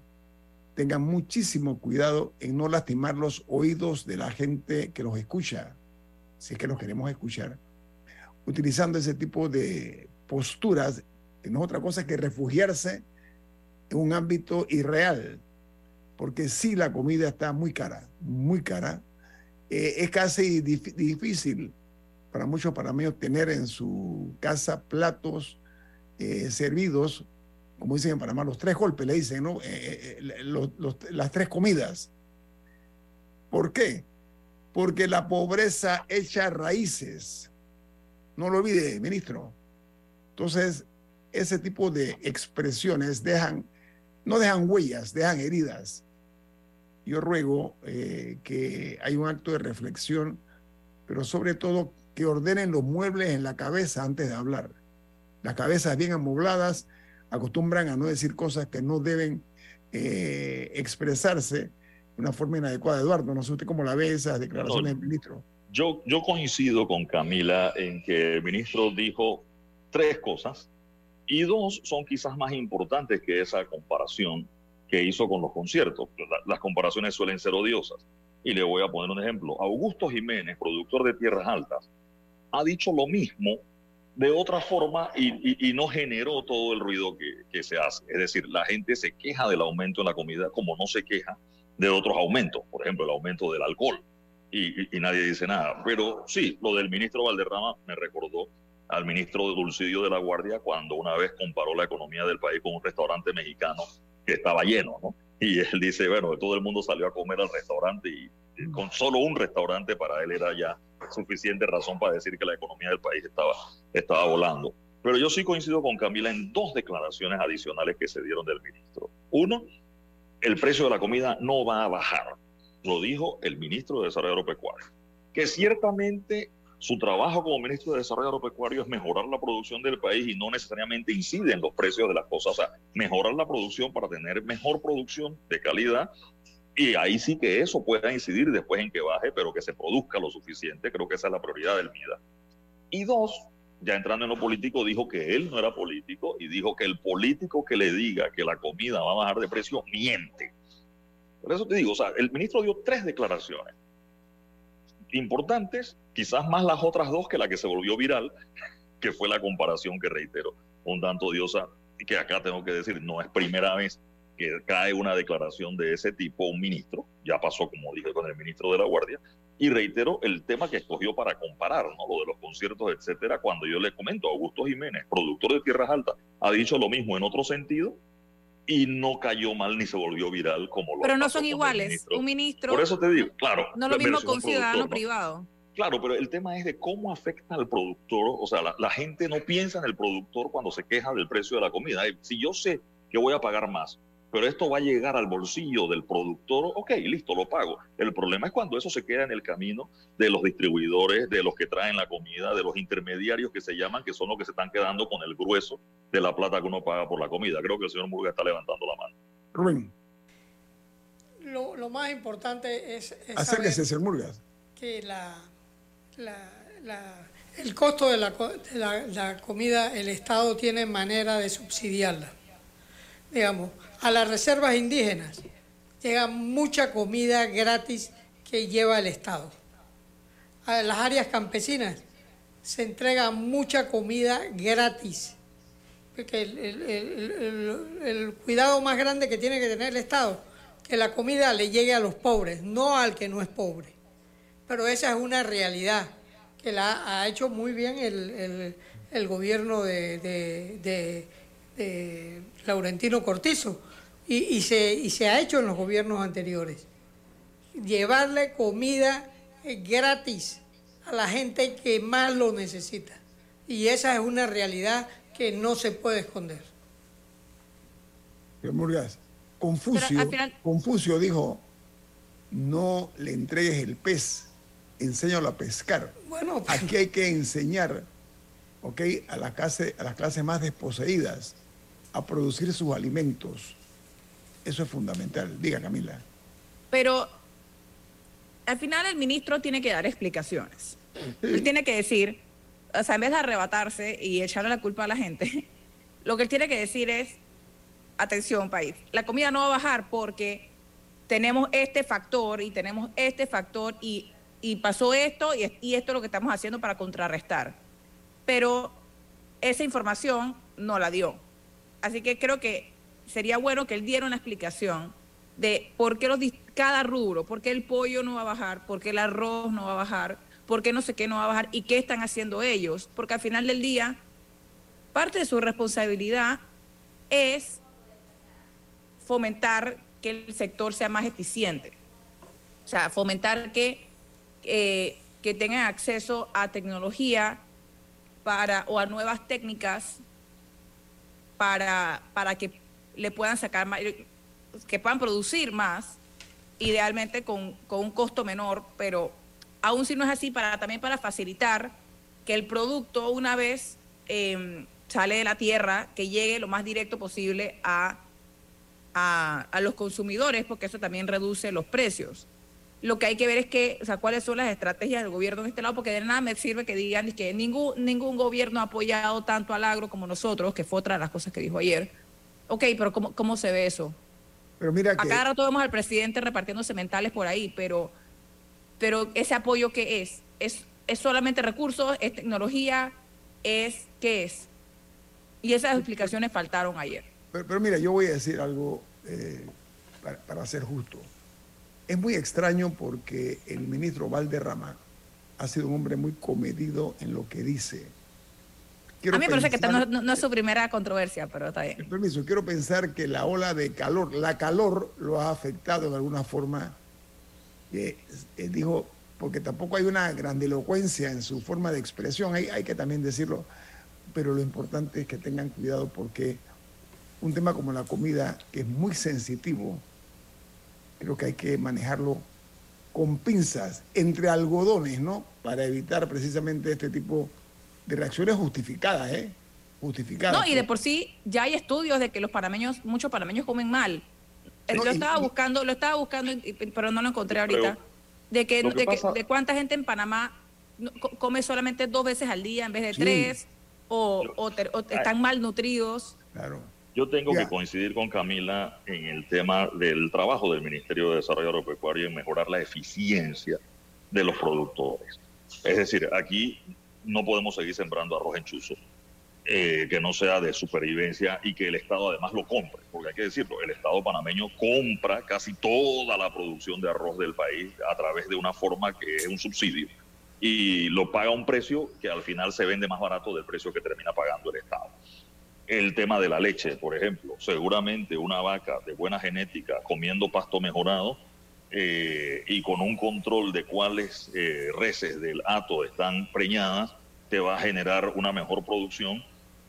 tengan muchísimo cuidado en no lastimar los oídos de la gente que los escucha, si es que los queremos escuchar, utilizando ese tipo de posturas, que no es otra cosa que refugiarse un ámbito irreal, porque si la comida está muy cara, muy cara. Eh, es casi difícil para muchos panameños tener en su casa platos eh, servidos, como dicen en Panamá, los tres golpes, le dicen, ¿no? Eh, las tres comidas. ¿Por qué? Porque la pobreza echa raíces. No lo olvide, ministro. Entonces, ese tipo de expresiones dejan no dejan huellas, dejan heridas. Yo ruego eh, que haya un acto de reflexión, pero sobre todo que ordenen los muebles en la cabeza antes de hablar. Las cabezas bien amobladas acostumbran a no decir cosas que no deben eh, expresarse de una forma inadecuada. Eduardo, no sé usted cómo la ve esas declaraciones del ministro. Yo, yo coincido con Camila en que el ministro dijo tres cosas y dos son quizás más importantes que esa comparación que hizo con los conciertos. Las comparaciones suelen ser odiosas. Y le voy a poner un ejemplo. Augusto Jiménez, productor de Tierras Altas, ha dicho lo mismo de otra forma y, no generó todo el ruido que, se hace. Es decir, la gente se queja del aumento en la comida como no se queja de otros aumentos, por ejemplo, el aumento del alcohol. Y, y nadie dice nada. Pero sí, lo del ministro Valderrama me recordó al ministro Dulcidio de la Guardia cuando una vez comparó la economía del país con un restaurante mexicano que estaba lleno, ¿no? Y él dice, bueno, todo el mundo salió a comer al restaurante y, con solo un restaurante para él era ya suficiente razón para decir que la economía del país estaba, estaba volando. Pero yo sí coincido con Camila en dos declaraciones adicionales que se dieron del ministro. Uno, el precio de la comida no va a bajar. Lo dijo el ministro de Desarrollo Agropecuario. Que ciertamente su trabajo como ministro de Desarrollo Agropecuario es mejorar la producción del país y no necesariamente incide en los precios de las cosas. O sea, mejorar la producción para tener mejor producción de calidad Y ahí sí que eso pueda incidir después en que baje, pero que se produzca lo suficiente. Creo que esa es la prioridad del MIDA. Y dos, ya entrando en lo político, dijo que él no era político y dijo que el político que le diga que la comida va a bajar de precio miente. Por eso te digo, o sea, el ministro dio tres declaraciones importantes, quizás más las otras dos que la que se volvió viral, (laughs) que fue la comparación que reitero, un tanto diosa, y que acá tengo que decir, no es primera vez que cae una declaración de ese tipo un ministro, ya pasó como dije con el ministro de la Guardia, y reitero el tema que escogió para comparar, ¿no? lo de los conciertos, etcétera, cuando yo le comento a Augusto Jiménez, productor de Tierras Altas, ha dicho lo mismo en otro sentido y no cayó mal ni se volvió viral como lo Pero no son iguales. Un ministro. Por eso te digo, claro. No lo mismo con ciudadano privado. Claro, pero el tema es de cómo afecta al productor. O sea, la, la, gente no piensa en el productor cuando se queja del precio de la comida. Si yo sé que voy a pagar más pero esto va a llegar al bolsillo del productor, ok, listo, lo pago. El problema es cuando eso se queda en el camino de los distribuidores, de los que traen la comida, de los intermediarios que se llaman, que son los que se están quedando con el grueso de la plata que uno paga por la comida. Creo que el señor Murga está levantando la mano. Rubén. Lo, lo más importante es, es Acérquese, señor Murgas. que la, la, la, el costo de, la, de la, la comida, el Estado tiene manera de subsidiarla. Digamos, a las reservas indígenas llega mucha comida gratis que lleva el Estado. A las áreas campesinas se entrega mucha comida gratis. Porque el, el, el, el, cuidado más grande que tiene que tener el Estado, que la comida le llegue a los pobres, no al que no es pobre. Pero esa es una realidad que la ha hecho muy bien el, gobierno de, de, de, de Laurentino Cortizo y, y, se, y se ha hecho en los gobiernos anteriores. Llevarle comida gratis a la gente que más lo necesita. Y esa es una realidad que no se puede esconder. Murgas, Confucio, final... Confucio dijo, no le entregues el pez, enséñalo a pescar. Bueno, pues... Aquí hay que enseñar okay, a, la clase, a las clases más desposeídas a producir sus alimentos. Eso es fundamental. Diga, Camila. Pero al final el ministro tiene que dar explicaciones. Él tiene que decir, o sea, en vez de arrebatarse y echarle la culpa a la gente, (laughs) lo que él tiene que decir es, atención país, la comida no va a bajar porque tenemos este factor y tenemos este factor y, y pasó esto y, y esto es lo que estamos haciendo para contrarrestar. Pero esa información no la dio. Así que creo que sería bueno que él diera una explicación de por qué los, cada rubro, por qué el pollo no va a bajar, por qué el arroz no va a bajar, por qué no sé qué no va a bajar y qué están haciendo ellos. Porque al final del día, parte de su responsabilidad es fomentar que el sector sea más eficiente. O sea, fomentar que, eh, que tengan acceso a tecnología para, o a nuevas técnicas para, para que le puedan sacar más, que puedan producir más, idealmente con, con, un costo menor, pero aún si no es así, para, también para facilitar que el producto una vez eh, sale de la tierra, que llegue lo más directo posible a, a, los consumidores, porque eso también reduce los precios. Lo que hay que ver es que, o sea, cuáles son las estrategias del gobierno en este lado, porque de nada me sirve que digan que ningún, ningún gobierno ha apoyado tanto al agro como nosotros, que fue otra de las cosas que dijo ayer. Ok, pero ¿cómo, cómo se ve eso? Pero mira que... A cada rato vemos al presidente repartiendo sementales por ahí, pero, pero ese apoyo ¿qué es? ¿Es, es solamente recursos? ¿Es tecnología? ¿Es qué es? Y esas explicaciones faltaron ayer. Pero, pero mira, yo voy a decir algo eh, para, para ser justo. Es muy extraño porque el ministro Valderrama ha sido un hombre muy comedido en lo que dice. Quiero a mí me parece que no, no, es su primera controversia, pero está bien. Permiso, quiero pensar que la ola de calor, la calor lo ha afectado de alguna forma. Eh, eh, dijo, porque tampoco hay una grandilocuencia en su forma de expresión, hay, hay que también decirlo, pero lo importante es que tengan cuidado porque un tema como la comida, que es muy sensitivo, creo que hay que manejarlo con pinzas, entre algodones, ¿no? Para evitar precisamente este tipo de reacciones justificadas, ¿eh? Justificadas. No, y de por sí ya hay estudios de que los panameños, muchos panameños comen mal. eh, lo estaba buscando, lo estaba buscando, pero no lo encontré ahorita. de que, de, cuánta gente en Panamá come solamente dos veces al día en vez de tres, o, están malnutridos. Claro. Yo tengo que coincidir con Camila en el tema del trabajo del Ministerio de Desarrollo Agropecuario en mejorar la eficiencia de los productores. Es decir, aquí no podemos seguir sembrando arroz en chuzo, eh, que no sea de supervivencia y que el Estado además lo compre, porque hay que decirlo, el Estado panameño compra casi toda la producción de arroz del país a través de una forma que es un subsidio y lo paga a un precio que al final se vende más barato del precio que termina pagando el Estado. El tema de la leche, por ejemplo, seguramente una vaca de buena genética comiendo pasto mejorado eh, y con un control de cuáles eh, reses del hato están preñadas, te va a generar una mejor producción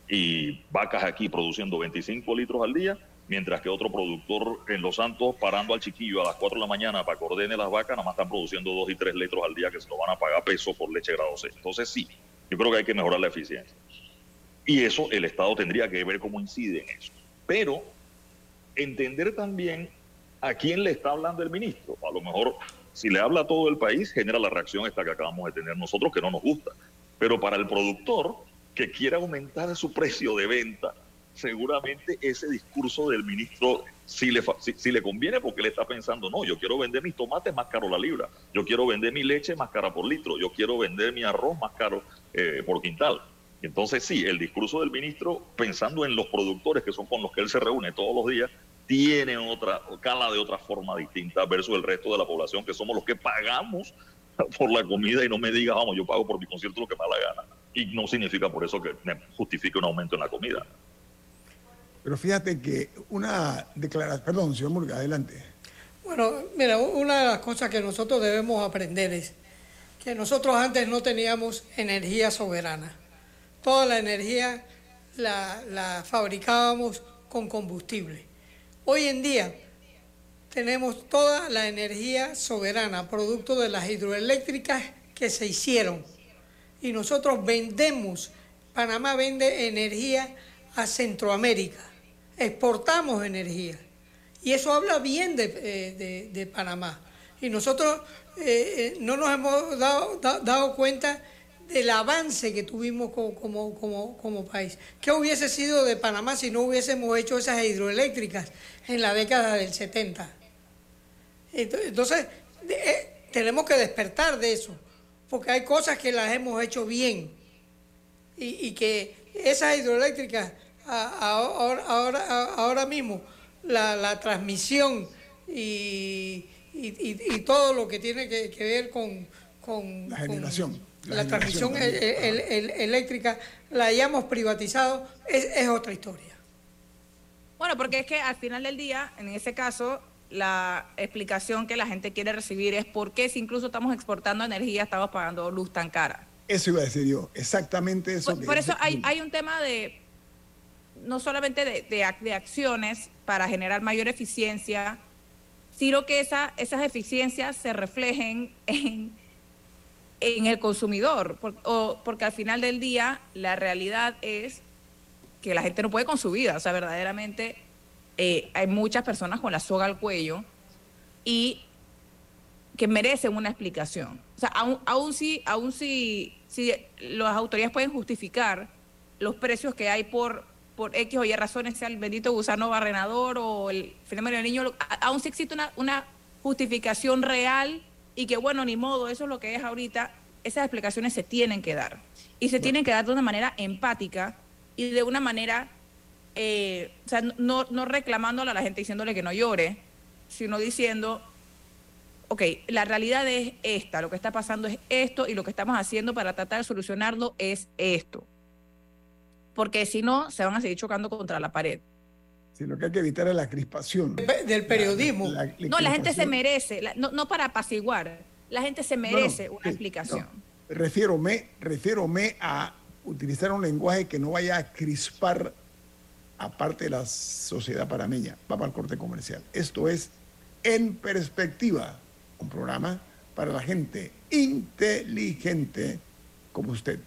y vacas aquí produciendo 25 litros al día, mientras que otro productor en Los Santos parando al chiquillo a las 4 de la mañana para que ordene las vacas, nada más están produciendo 2 y 3 litros al día que se lo van a pagar peso por leche grado C. Entonces sí, yo creo que hay que mejorar la eficiencia. Y eso el Estado tendría que ver cómo incide en eso. Pero entender también ¿a quién le está hablando el ministro? A lo mejor, si le habla a todo el país, genera la reacción esta que acabamos de tener nosotros, que no nos gusta. Pero para el productor que quiere aumentar su precio de venta, seguramente ese discurso del ministro sí le, le conviene porque le está pensando, no, yo quiero vender mis tomates más caro la libra, yo quiero vender mi leche más cara por litro, yo quiero vender mi arroz más caro eh, por quintal. Entonces sí, el discurso del ministro, pensando en los productores que son con los que él se reúne todos los días, tiene otra, cala de otra forma distinta versus el resto de la población, que somos los que pagamos (laughs) por la comida y no me diga, vamos, yo pago por mi concierto lo que me da la gana. Y no significa por eso que me justifique un aumento en la comida. Pero fíjate que una declaración, perdón, señor Murga, adelante. Bueno, mira, una de las cosas que nosotros debemos aprender es que nosotros antes no teníamos energía soberana. Toda la energía la, fabricábamos con combustible. Hoy en día tenemos toda la energía soberana, producto de las hidroeléctricas que se hicieron. Y nosotros vendemos, Panamá vende energía a Centroamérica, exportamos energía. Y eso habla bien de, eh, Panamá. Y nosotros eh, eh, no nos hemos dado, dado cuenta el avance que tuvimos como, como, país. ¿Qué hubiese sido de Panamá si no hubiésemos hecho esas hidroeléctricas en la década del 70? Entonces, eh, tenemos que despertar de eso, porque hay cosas que las hemos hecho bien y, que esas hidroeléctricas, ahora, ahora, ahora mismo, la, transmisión y, todo lo que tiene que, ver con, con la generación la, transmisión eléctrica la hayamos privatizado, es, otra historia. Bueno, porque es que al final del día, en ese caso, la explicación que la gente quiere recibir es por qué si incluso estamos exportando energía estamos pagando luz tan cara. Eso iba a decir yo, exactamente eso. Por, eso hay, hay, un tema de, no solamente de, de, acciones para generar mayor eficiencia, sino que esa, esas eficiencias se reflejen (laughs) en en el consumidor, porque al final del día la realidad es que la gente no puede con su vida, o sea, verdaderamente eh, hay muchas personas con la soga al cuello y que merecen una explicación. O sea, aún, aún si, aún si, si las autoridades pueden justificar los precios que hay por, por X o Y razones, sea el bendito gusano barrenador o el fenómeno del niño, aún si existe una, una justificación real y que bueno, ni modo, eso es lo que es ahorita, esas explicaciones se tienen que dar. Y se tienen que dar de una manera empática y de una manera, eh, o sea, no, no reclamándole a la gente diciéndole que no llore, sino diciendo, ok, la realidad es esta, lo que está pasando es esto y lo que estamos haciendo para tratar de solucionarlo es esto. Porque si no, se van a seguir chocando contra la pared. Sí, lo que hay que evitar es la crispación. Del periodismo. no, la gente se merece, no, no para apaciguar, la gente se merece una explicación. refiero refiérome, a utilizar un lenguaje que no vaya a crispar aparte de la sociedad parameña. Vamos al corte comercial. Esto es En Perspectiva, un programa para la gente inteligente como usted.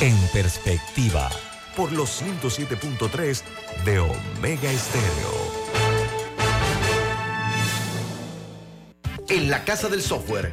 En Perspectiva por los 107.3 de Omega Estéreo. En la Casa del Software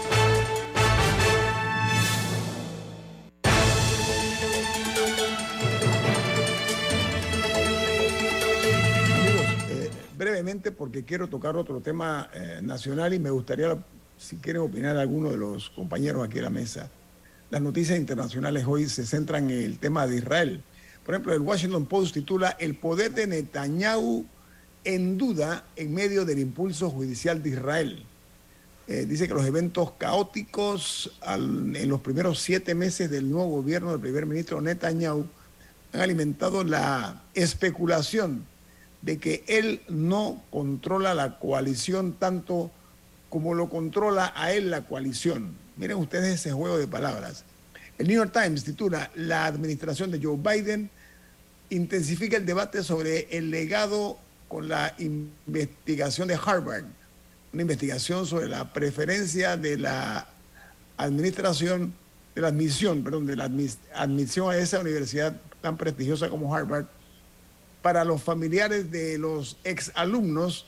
Porque quiero tocar otro tema eh, nacional y me gustaría, si quieren opinar alguno de los compañeros aquí en la mesa. Las noticias internacionales hoy se centran en el tema de Israel. Por ejemplo, el Washington Post titula El poder de Netanyahu en duda en medio del impulso judicial de Israel. Eh, dice que los eventos caóticos en los primeros siete meses del nuevo gobierno del primer ministro Netanyahu han alimentado la especulación de que él no controla la coalición tanto como lo controla a él la coalición. Miren ustedes ese juego de palabras. El New York Times titula La administración de Joe Biden intensifica el debate sobre el legado con la investigación de Harvard, una investigación sobre la preferencia de la administración, de la admisión, perdón, de la admisión a esa universidad tan prestigiosa como Harvard para los familiares de los exalumnos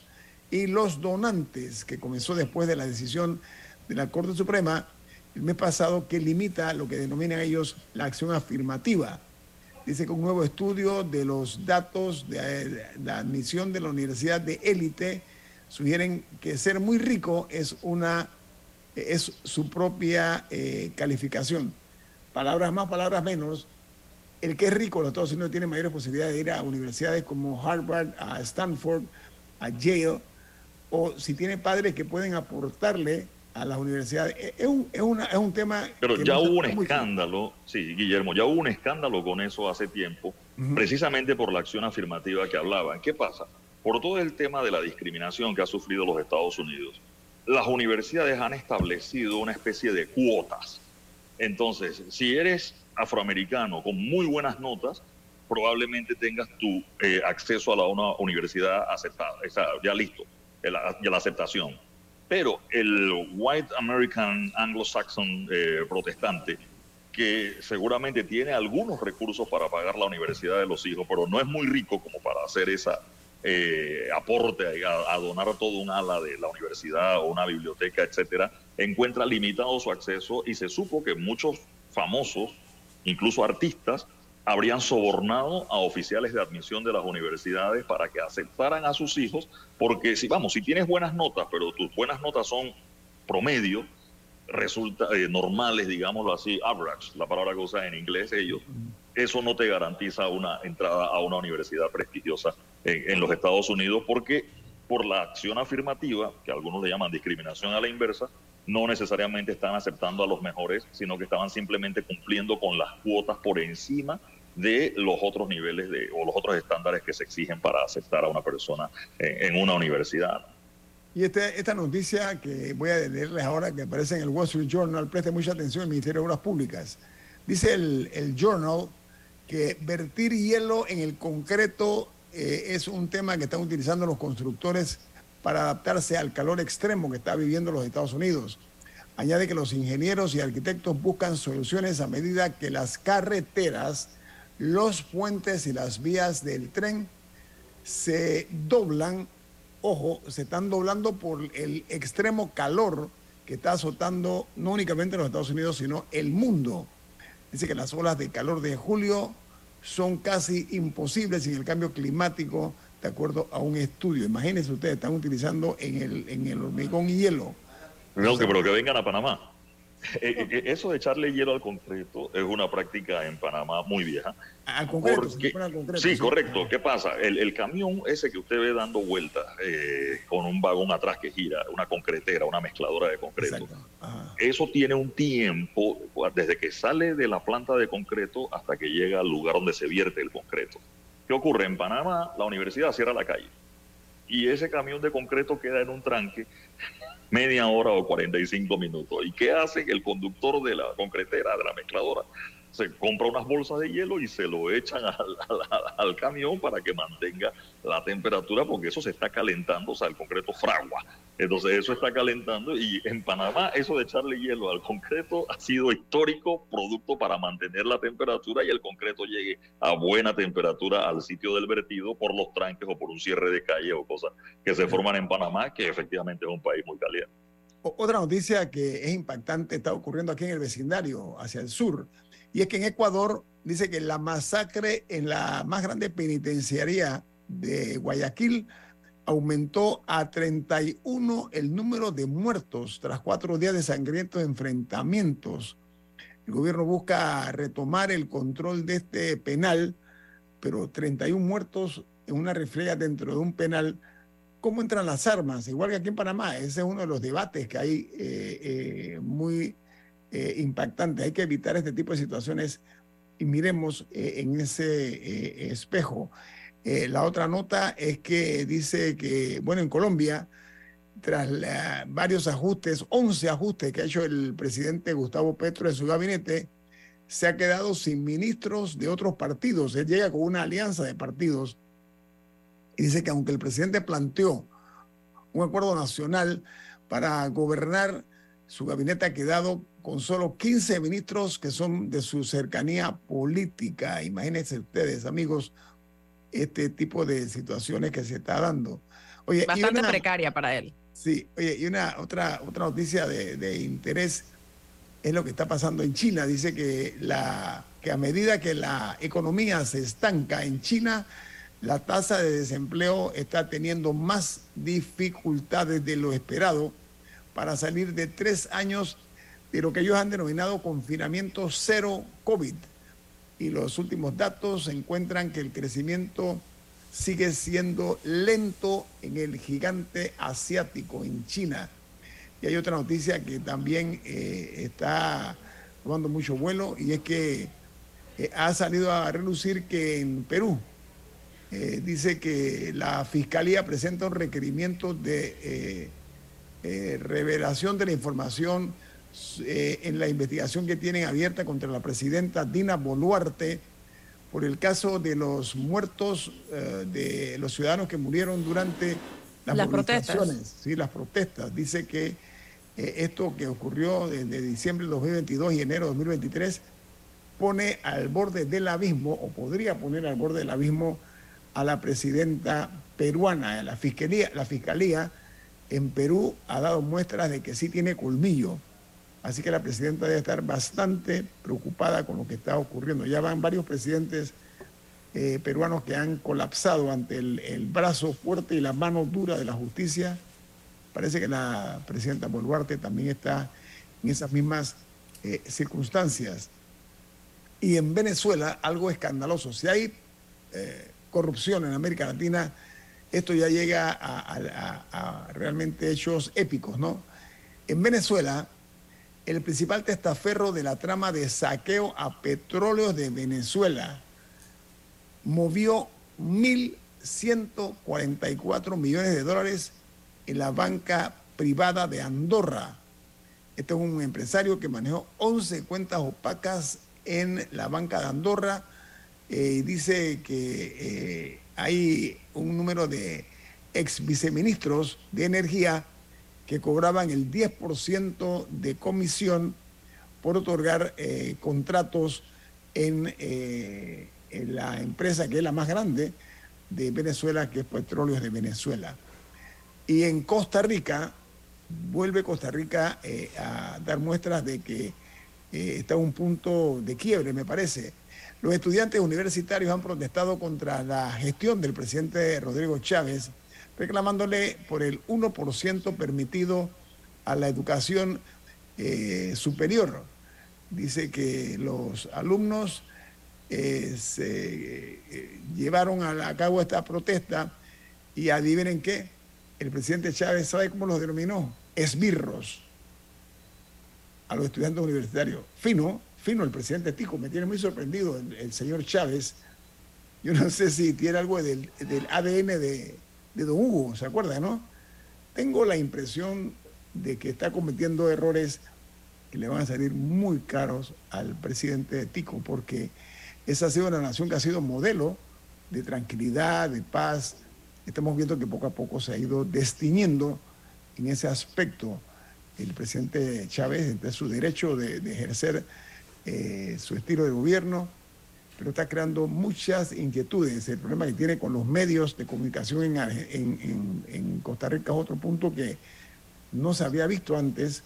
y los donantes, que comenzó después de la decisión de la Corte Suprema el mes pasado, que limita lo que denominan ellos la acción afirmativa. Dice que un nuevo estudio de los datos de la admisión de la universidad de élite sugieren que ser muy rico es una es su propia eh, calificación. Palabras más, palabras menos, el que es rico de los Estados Unidos tiene mayores posibilidades de ir a universidades como Harvard, a Stanford, a Yale, o si tiene padres que pueden aportarle a las universidades. Es un, es una, es un tema... Pero ya hubo un escándalo, sí, Guillermo, ya hubo un escándalo con eso hace tiempo, precisamente por la acción afirmativa que hablaban. ¿Qué pasa? Por todo el tema de la discriminación que ha sufrido los Estados Unidos, las universidades han establecido una especie de cuotas. Entonces, si eres afroamericano con muy buenas notas, probablemente tengas tu eh, acceso a la, una universidad aceptada, ya listo, ya la aceptación. Pero el white American Anglo-Saxon eh, protestante, que seguramente tiene algunos recursos para pagar la universidad de los hijos, pero no es muy rico como para hacer esa eh, aporte a, a, donar todo un ala de la universidad o una biblioteca, etcétera, encuentra limitado su acceso y se supo que muchos famosos incluso artistas, habrían sobornado a oficiales de admisión de las universidades para que aceptaran a sus hijos, porque si vamos, si tienes buenas notas, pero tus buenas notas son promedio, resulta eh, normales, digámoslo así, average, la palabra que usan en inglés ellos, eso no te garantiza una entrada a una universidad prestigiosa en, en los Estados Unidos, porque por la acción afirmativa, que algunos le llaman discriminación a la inversa, no necesariamente están aceptando a los mejores, sino que estaban simplemente cumpliendo con las cuotas por encima de los otros niveles de, o los otros estándares que se exigen para aceptar a una persona en, una universidad. Y este, esta noticia que voy a leerles ahora, que aparece en el Wall Street Journal, preste mucha atención al Ministerio de Obras Públicas. Dice el, el Journal que vertir hielo en el concreto eh, es un tema que están utilizando los constructores para adaptarse al calor extremo que está viviendo los Estados Unidos. Añade que los ingenieros y arquitectos buscan soluciones a medida que las carreteras, los puentes y las vías del tren se doblan, ojo, se están doblando por el extremo calor que está azotando no únicamente los Estados Unidos, sino el mundo. Dice que las olas de calor de julio son casi imposibles sin el cambio climático de acuerdo a un estudio. Imagínense ustedes, están utilizando en el, en el hormigón y hielo No, que, pero que vengan a Panamá. (laughs) Eh, eh, eso de echarle hielo al concreto es una práctica en Panamá muy vieja. Al concreto, sí, correcto. ¿Qué pasa? El, camión ese que usted ve dando vueltas eh, con un vagón atrás que gira, una concretera, una mezcladora de concreto, eso tiene un tiempo desde que sale de la planta de concreto hasta que llega al lugar donde se vierte el concreto. ¿Qué ocurre? En Panamá la universidad cierra la calle y ese camión de concreto queda en un tranque media hora o 45 minutos. ¿Y qué hace el conductor de la concretera, de la mezcladora? Se compra unas bolsas de hielo y se lo echan (laughs) al, camión para que mantenga la temperatura, porque eso se está calentando, o sea, el concreto fragua. Entonces eso está calentando y en Panamá eso de echarle hielo al concreto ha sido histórico producto para mantener la temperatura y el concreto llegue a buena temperatura al sitio del vertido por los tranques o por un cierre de calle o cosas que se forman en Panamá, que efectivamente es un país muy caliente. Otra noticia que es impactante está ocurriendo aquí en el vecindario, hacia el sur. Y es que en Ecuador dice que la masacre en la más grande penitenciaría de Guayaquil aumentó a 31 el número de muertos tras cuatro días de sangrientos enfrentamientos. El gobierno busca retomar el control de este penal, pero 31 muertos en una refriega dentro de un penal. ¿Cómo entran las armas? Igual que aquí en Panamá, ese es uno de los debates que hay eh, eh, muy eh. Hay que evitar este tipo de situaciones y miremos eh, en ese eh, espejo. la otra nota es que dice que, bueno, en Colombia, tras varios ajustes, 11 ajustes que ha hecho el presidente Gustavo Petro en su gabinete, se ha quedado sin ministros de otros partidos. Él llega con una alianza de partidos y dice que aunque el presidente planteó un acuerdo nacional para gobernar, su gabinete ha quedado con solo 15 ministros que son de su cercanía política. Imagínense ustedes, amigos, este tipo de situaciones que se está dando. Oye, Bastante precaria para él. Sí, oye, y una otra, otra noticia de, interés es lo que está pasando en China. Dice que, la, que a medida que la economía se estanca en China, la tasa de desempleo está teniendo más dificultades de lo esperado para salir de tres años de lo que ellos han denominado confinamiento cero COVID. Y los últimos datos encuentran que el crecimiento sigue siendo lento en el gigante asiático, en China. Y hay otra noticia que también eh, está tomando mucho vuelo y es que eh, ha salido a relucir que en Perú eh, dice que la fiscalía presenta un requerimiento de revelación de la información eh, en la investigación que tienen abierta contra la presidenta Dina Boluarte por el caso de los muertos eh, de los ciudadanos que murieron durante las, protestas. Sí, las protestas. Dice que eh, esto que ocurrió desde diciembre de 2022 y enero de 2023 pone al borde del abismo, o podría poner al borde del abismo, a la presidenta peruana. La fiscalía, la fiscalía en Perú ha dado muestras de que sí tiene colmillo Así que la presidenta debe estar bastante preocupada con lo que está ocurriendo. Ya van varios presidentes eh, peruanos que han colapsado ante el, brazo fuerte y la mano dura de la justicia. Parece que la presidenta Boluarte también está en esas mismas eh, circunstancias. Y en Venezuela, algo escandaloso. Si hay eh, corrupción en América Latina, esto ya llega a, a realmente hechos épicos, ¿no? En Venezuela, el principal testaferro de la trama de saqueo a petróleos de Venezuela, movió 1.144 millones de dólares en la banca privada de Andorra. Este es un empresario que manejó 11 cuentas opacas en la banca de Andorra. Eh, dice que eh, hay un número de ex viceministros de energía que cobraban el 10% de comisión por otorgar eh, contratos eh, en, la empresa que es la más grande de Venezuela, que es Petróleos de Venezuela. Y en Costa Rica, vuelve Costa Rica eh, a dar muestras de que está un punto de quiebre, me parece. Los estudiantes universitarios han protestado contra la gestión del presidente Rodrigo Chávez reclamándole por el 1% permitido a la educación eh, superior. Dice que los alumnos eh, se eh, llevaron a, cabo esta protesta y adivinen qué, el presidente Chávez sabe cómo los denominó, esbirros a los estudiantes universitarios. Fino, fino el presidente Tico, me tiene muy sorprendido el, señor Chávez. Yo no sé si tiene algo del, ADN de, de Don Hugo, ¿se acuerda, no? Tengo la impresión de que está cometiendo errores que le van a salir muy caros al presidente Tico, porque esa ha sido una nación que ha sido modelo de tranquilidad, de paz. Estamos viendo que poco a poco se ha ido destiñendo en ese aspecto el presidente Chávez de su derecho de, ejercer eh, su estilo de gobierno, pero está creando muchas inquietudes. El problema que tiene con los medios de comunicación en, en Costa Rica es otro punto que no se había visto antes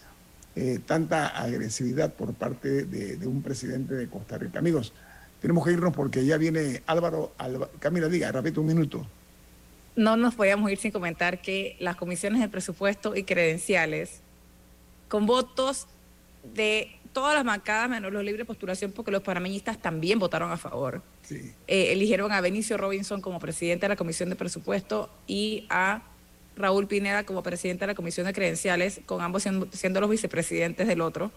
eh, tanta agresividad por parte de, un presidente de Costa Rica. Amigos, tenemos que irnos porque ya viene Álvaro. Camila, diga, repito un minuto. No nos podíamos ir sin comentar que las comisiones de presupuesto y credenciales, con votos de todas las bancadas menos los libres de postulación, porque los panameñistas también votaron a favor. Eh, eligieron a Benicio Robinson como presidente de la Comisión de Presupuesto y a Raúl Pineda como presidente de la Comisión de Credenciales, con ambos siendo, los vicepresidentes del otro.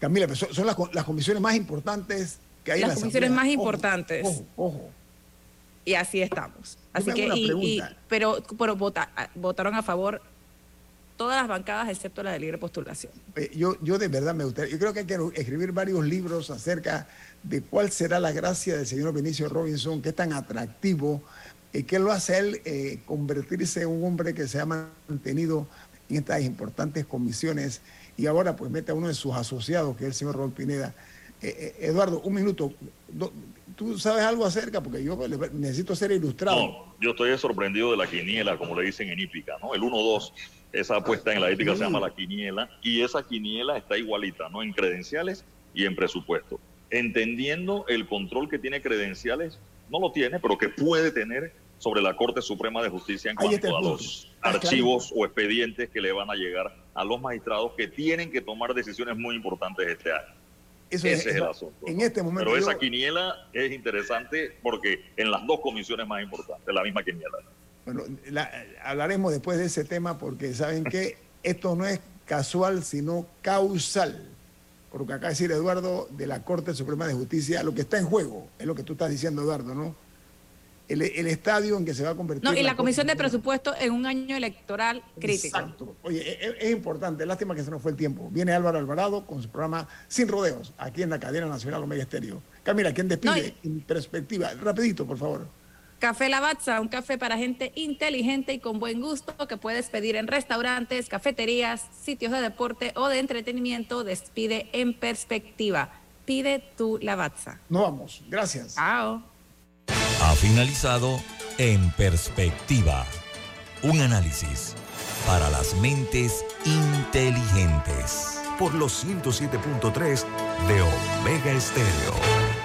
Camila, son, las, comisiones más importantes que hay las en la comisiones más importantes. Ojo, ojo. Y así estamos. Así que, y, pero, pero votaron a favor todas las bancadas excepto la de libre postulación. Yo, yo de verdad me gustaría, yo creo que hay que escribir varios libros acerca de cuál será la gracia del señor Benicio Robinson, que es tan atractivo ¿Qué lo hace él eh, convertirse en un hombre que se ha mantenido en estas importantes comisiones y ahora pues mete a uno de sus asociados, que es el señor Raúl Pineda? Eh, eh, Eduardo, un minuto. ¿Tú sabes algo acerca? Porque yo necesito ser ilustrado. No, yo estoy sorprendido de la quiniela, como le dicen en hípica, ¿no? El 1-2, esa apuesta en la hípica se llama la quiniela, y esa quiniela está igualita, ¿no? En credenciales y en presupuesto. Entendiendo el control que tiene credenciales, no lo tiene, pero que puede tener sobre la Corte Suprema de Justicia en cuanto a los archivos o expedientes que le van a llegar a los magistrados que tienen que tomar decisiones muy importantes este año. Ese es, el asunto. En este momento. Pero esa quiniela es interesante porque en las dos comisiones más importantes, la misma quiniela. Bueno, hablaremos después de ese tema porque saben que esto no es casual, sino causal. Por lo que acaba de decir Eduardo de la Corte Suprema de Justicia, lo que está en juego, es lo que tú estás diciendo, Eduardo, ¿no? el, estadio en que se va a convertir. No, y la, Comisión de Presupuesto en un año electoral crítico. Exacto. Oye, e, e, es, importante, lástima que se nos fue el tiempo. Viene Álvaro Alvarado con su programa Sin Rodeos, aquí en la cadena nacional Omega Estéreo. Camila, ¿quién despide? en perspectiva, rapidito, por favor. Café Lavazza, un café para gente inteligente y con buen gusto que puedes pedir en restaurantes, cafeterías, sitios de deporte o de entretenimiento. Despide en perspectiva. Pide tu Lavazza. No vamos. Gracias. Chao. Ha finalizado En Perspectiva, un análisis para las mentes inteligentes por los 107.3 de Omega Estéreo.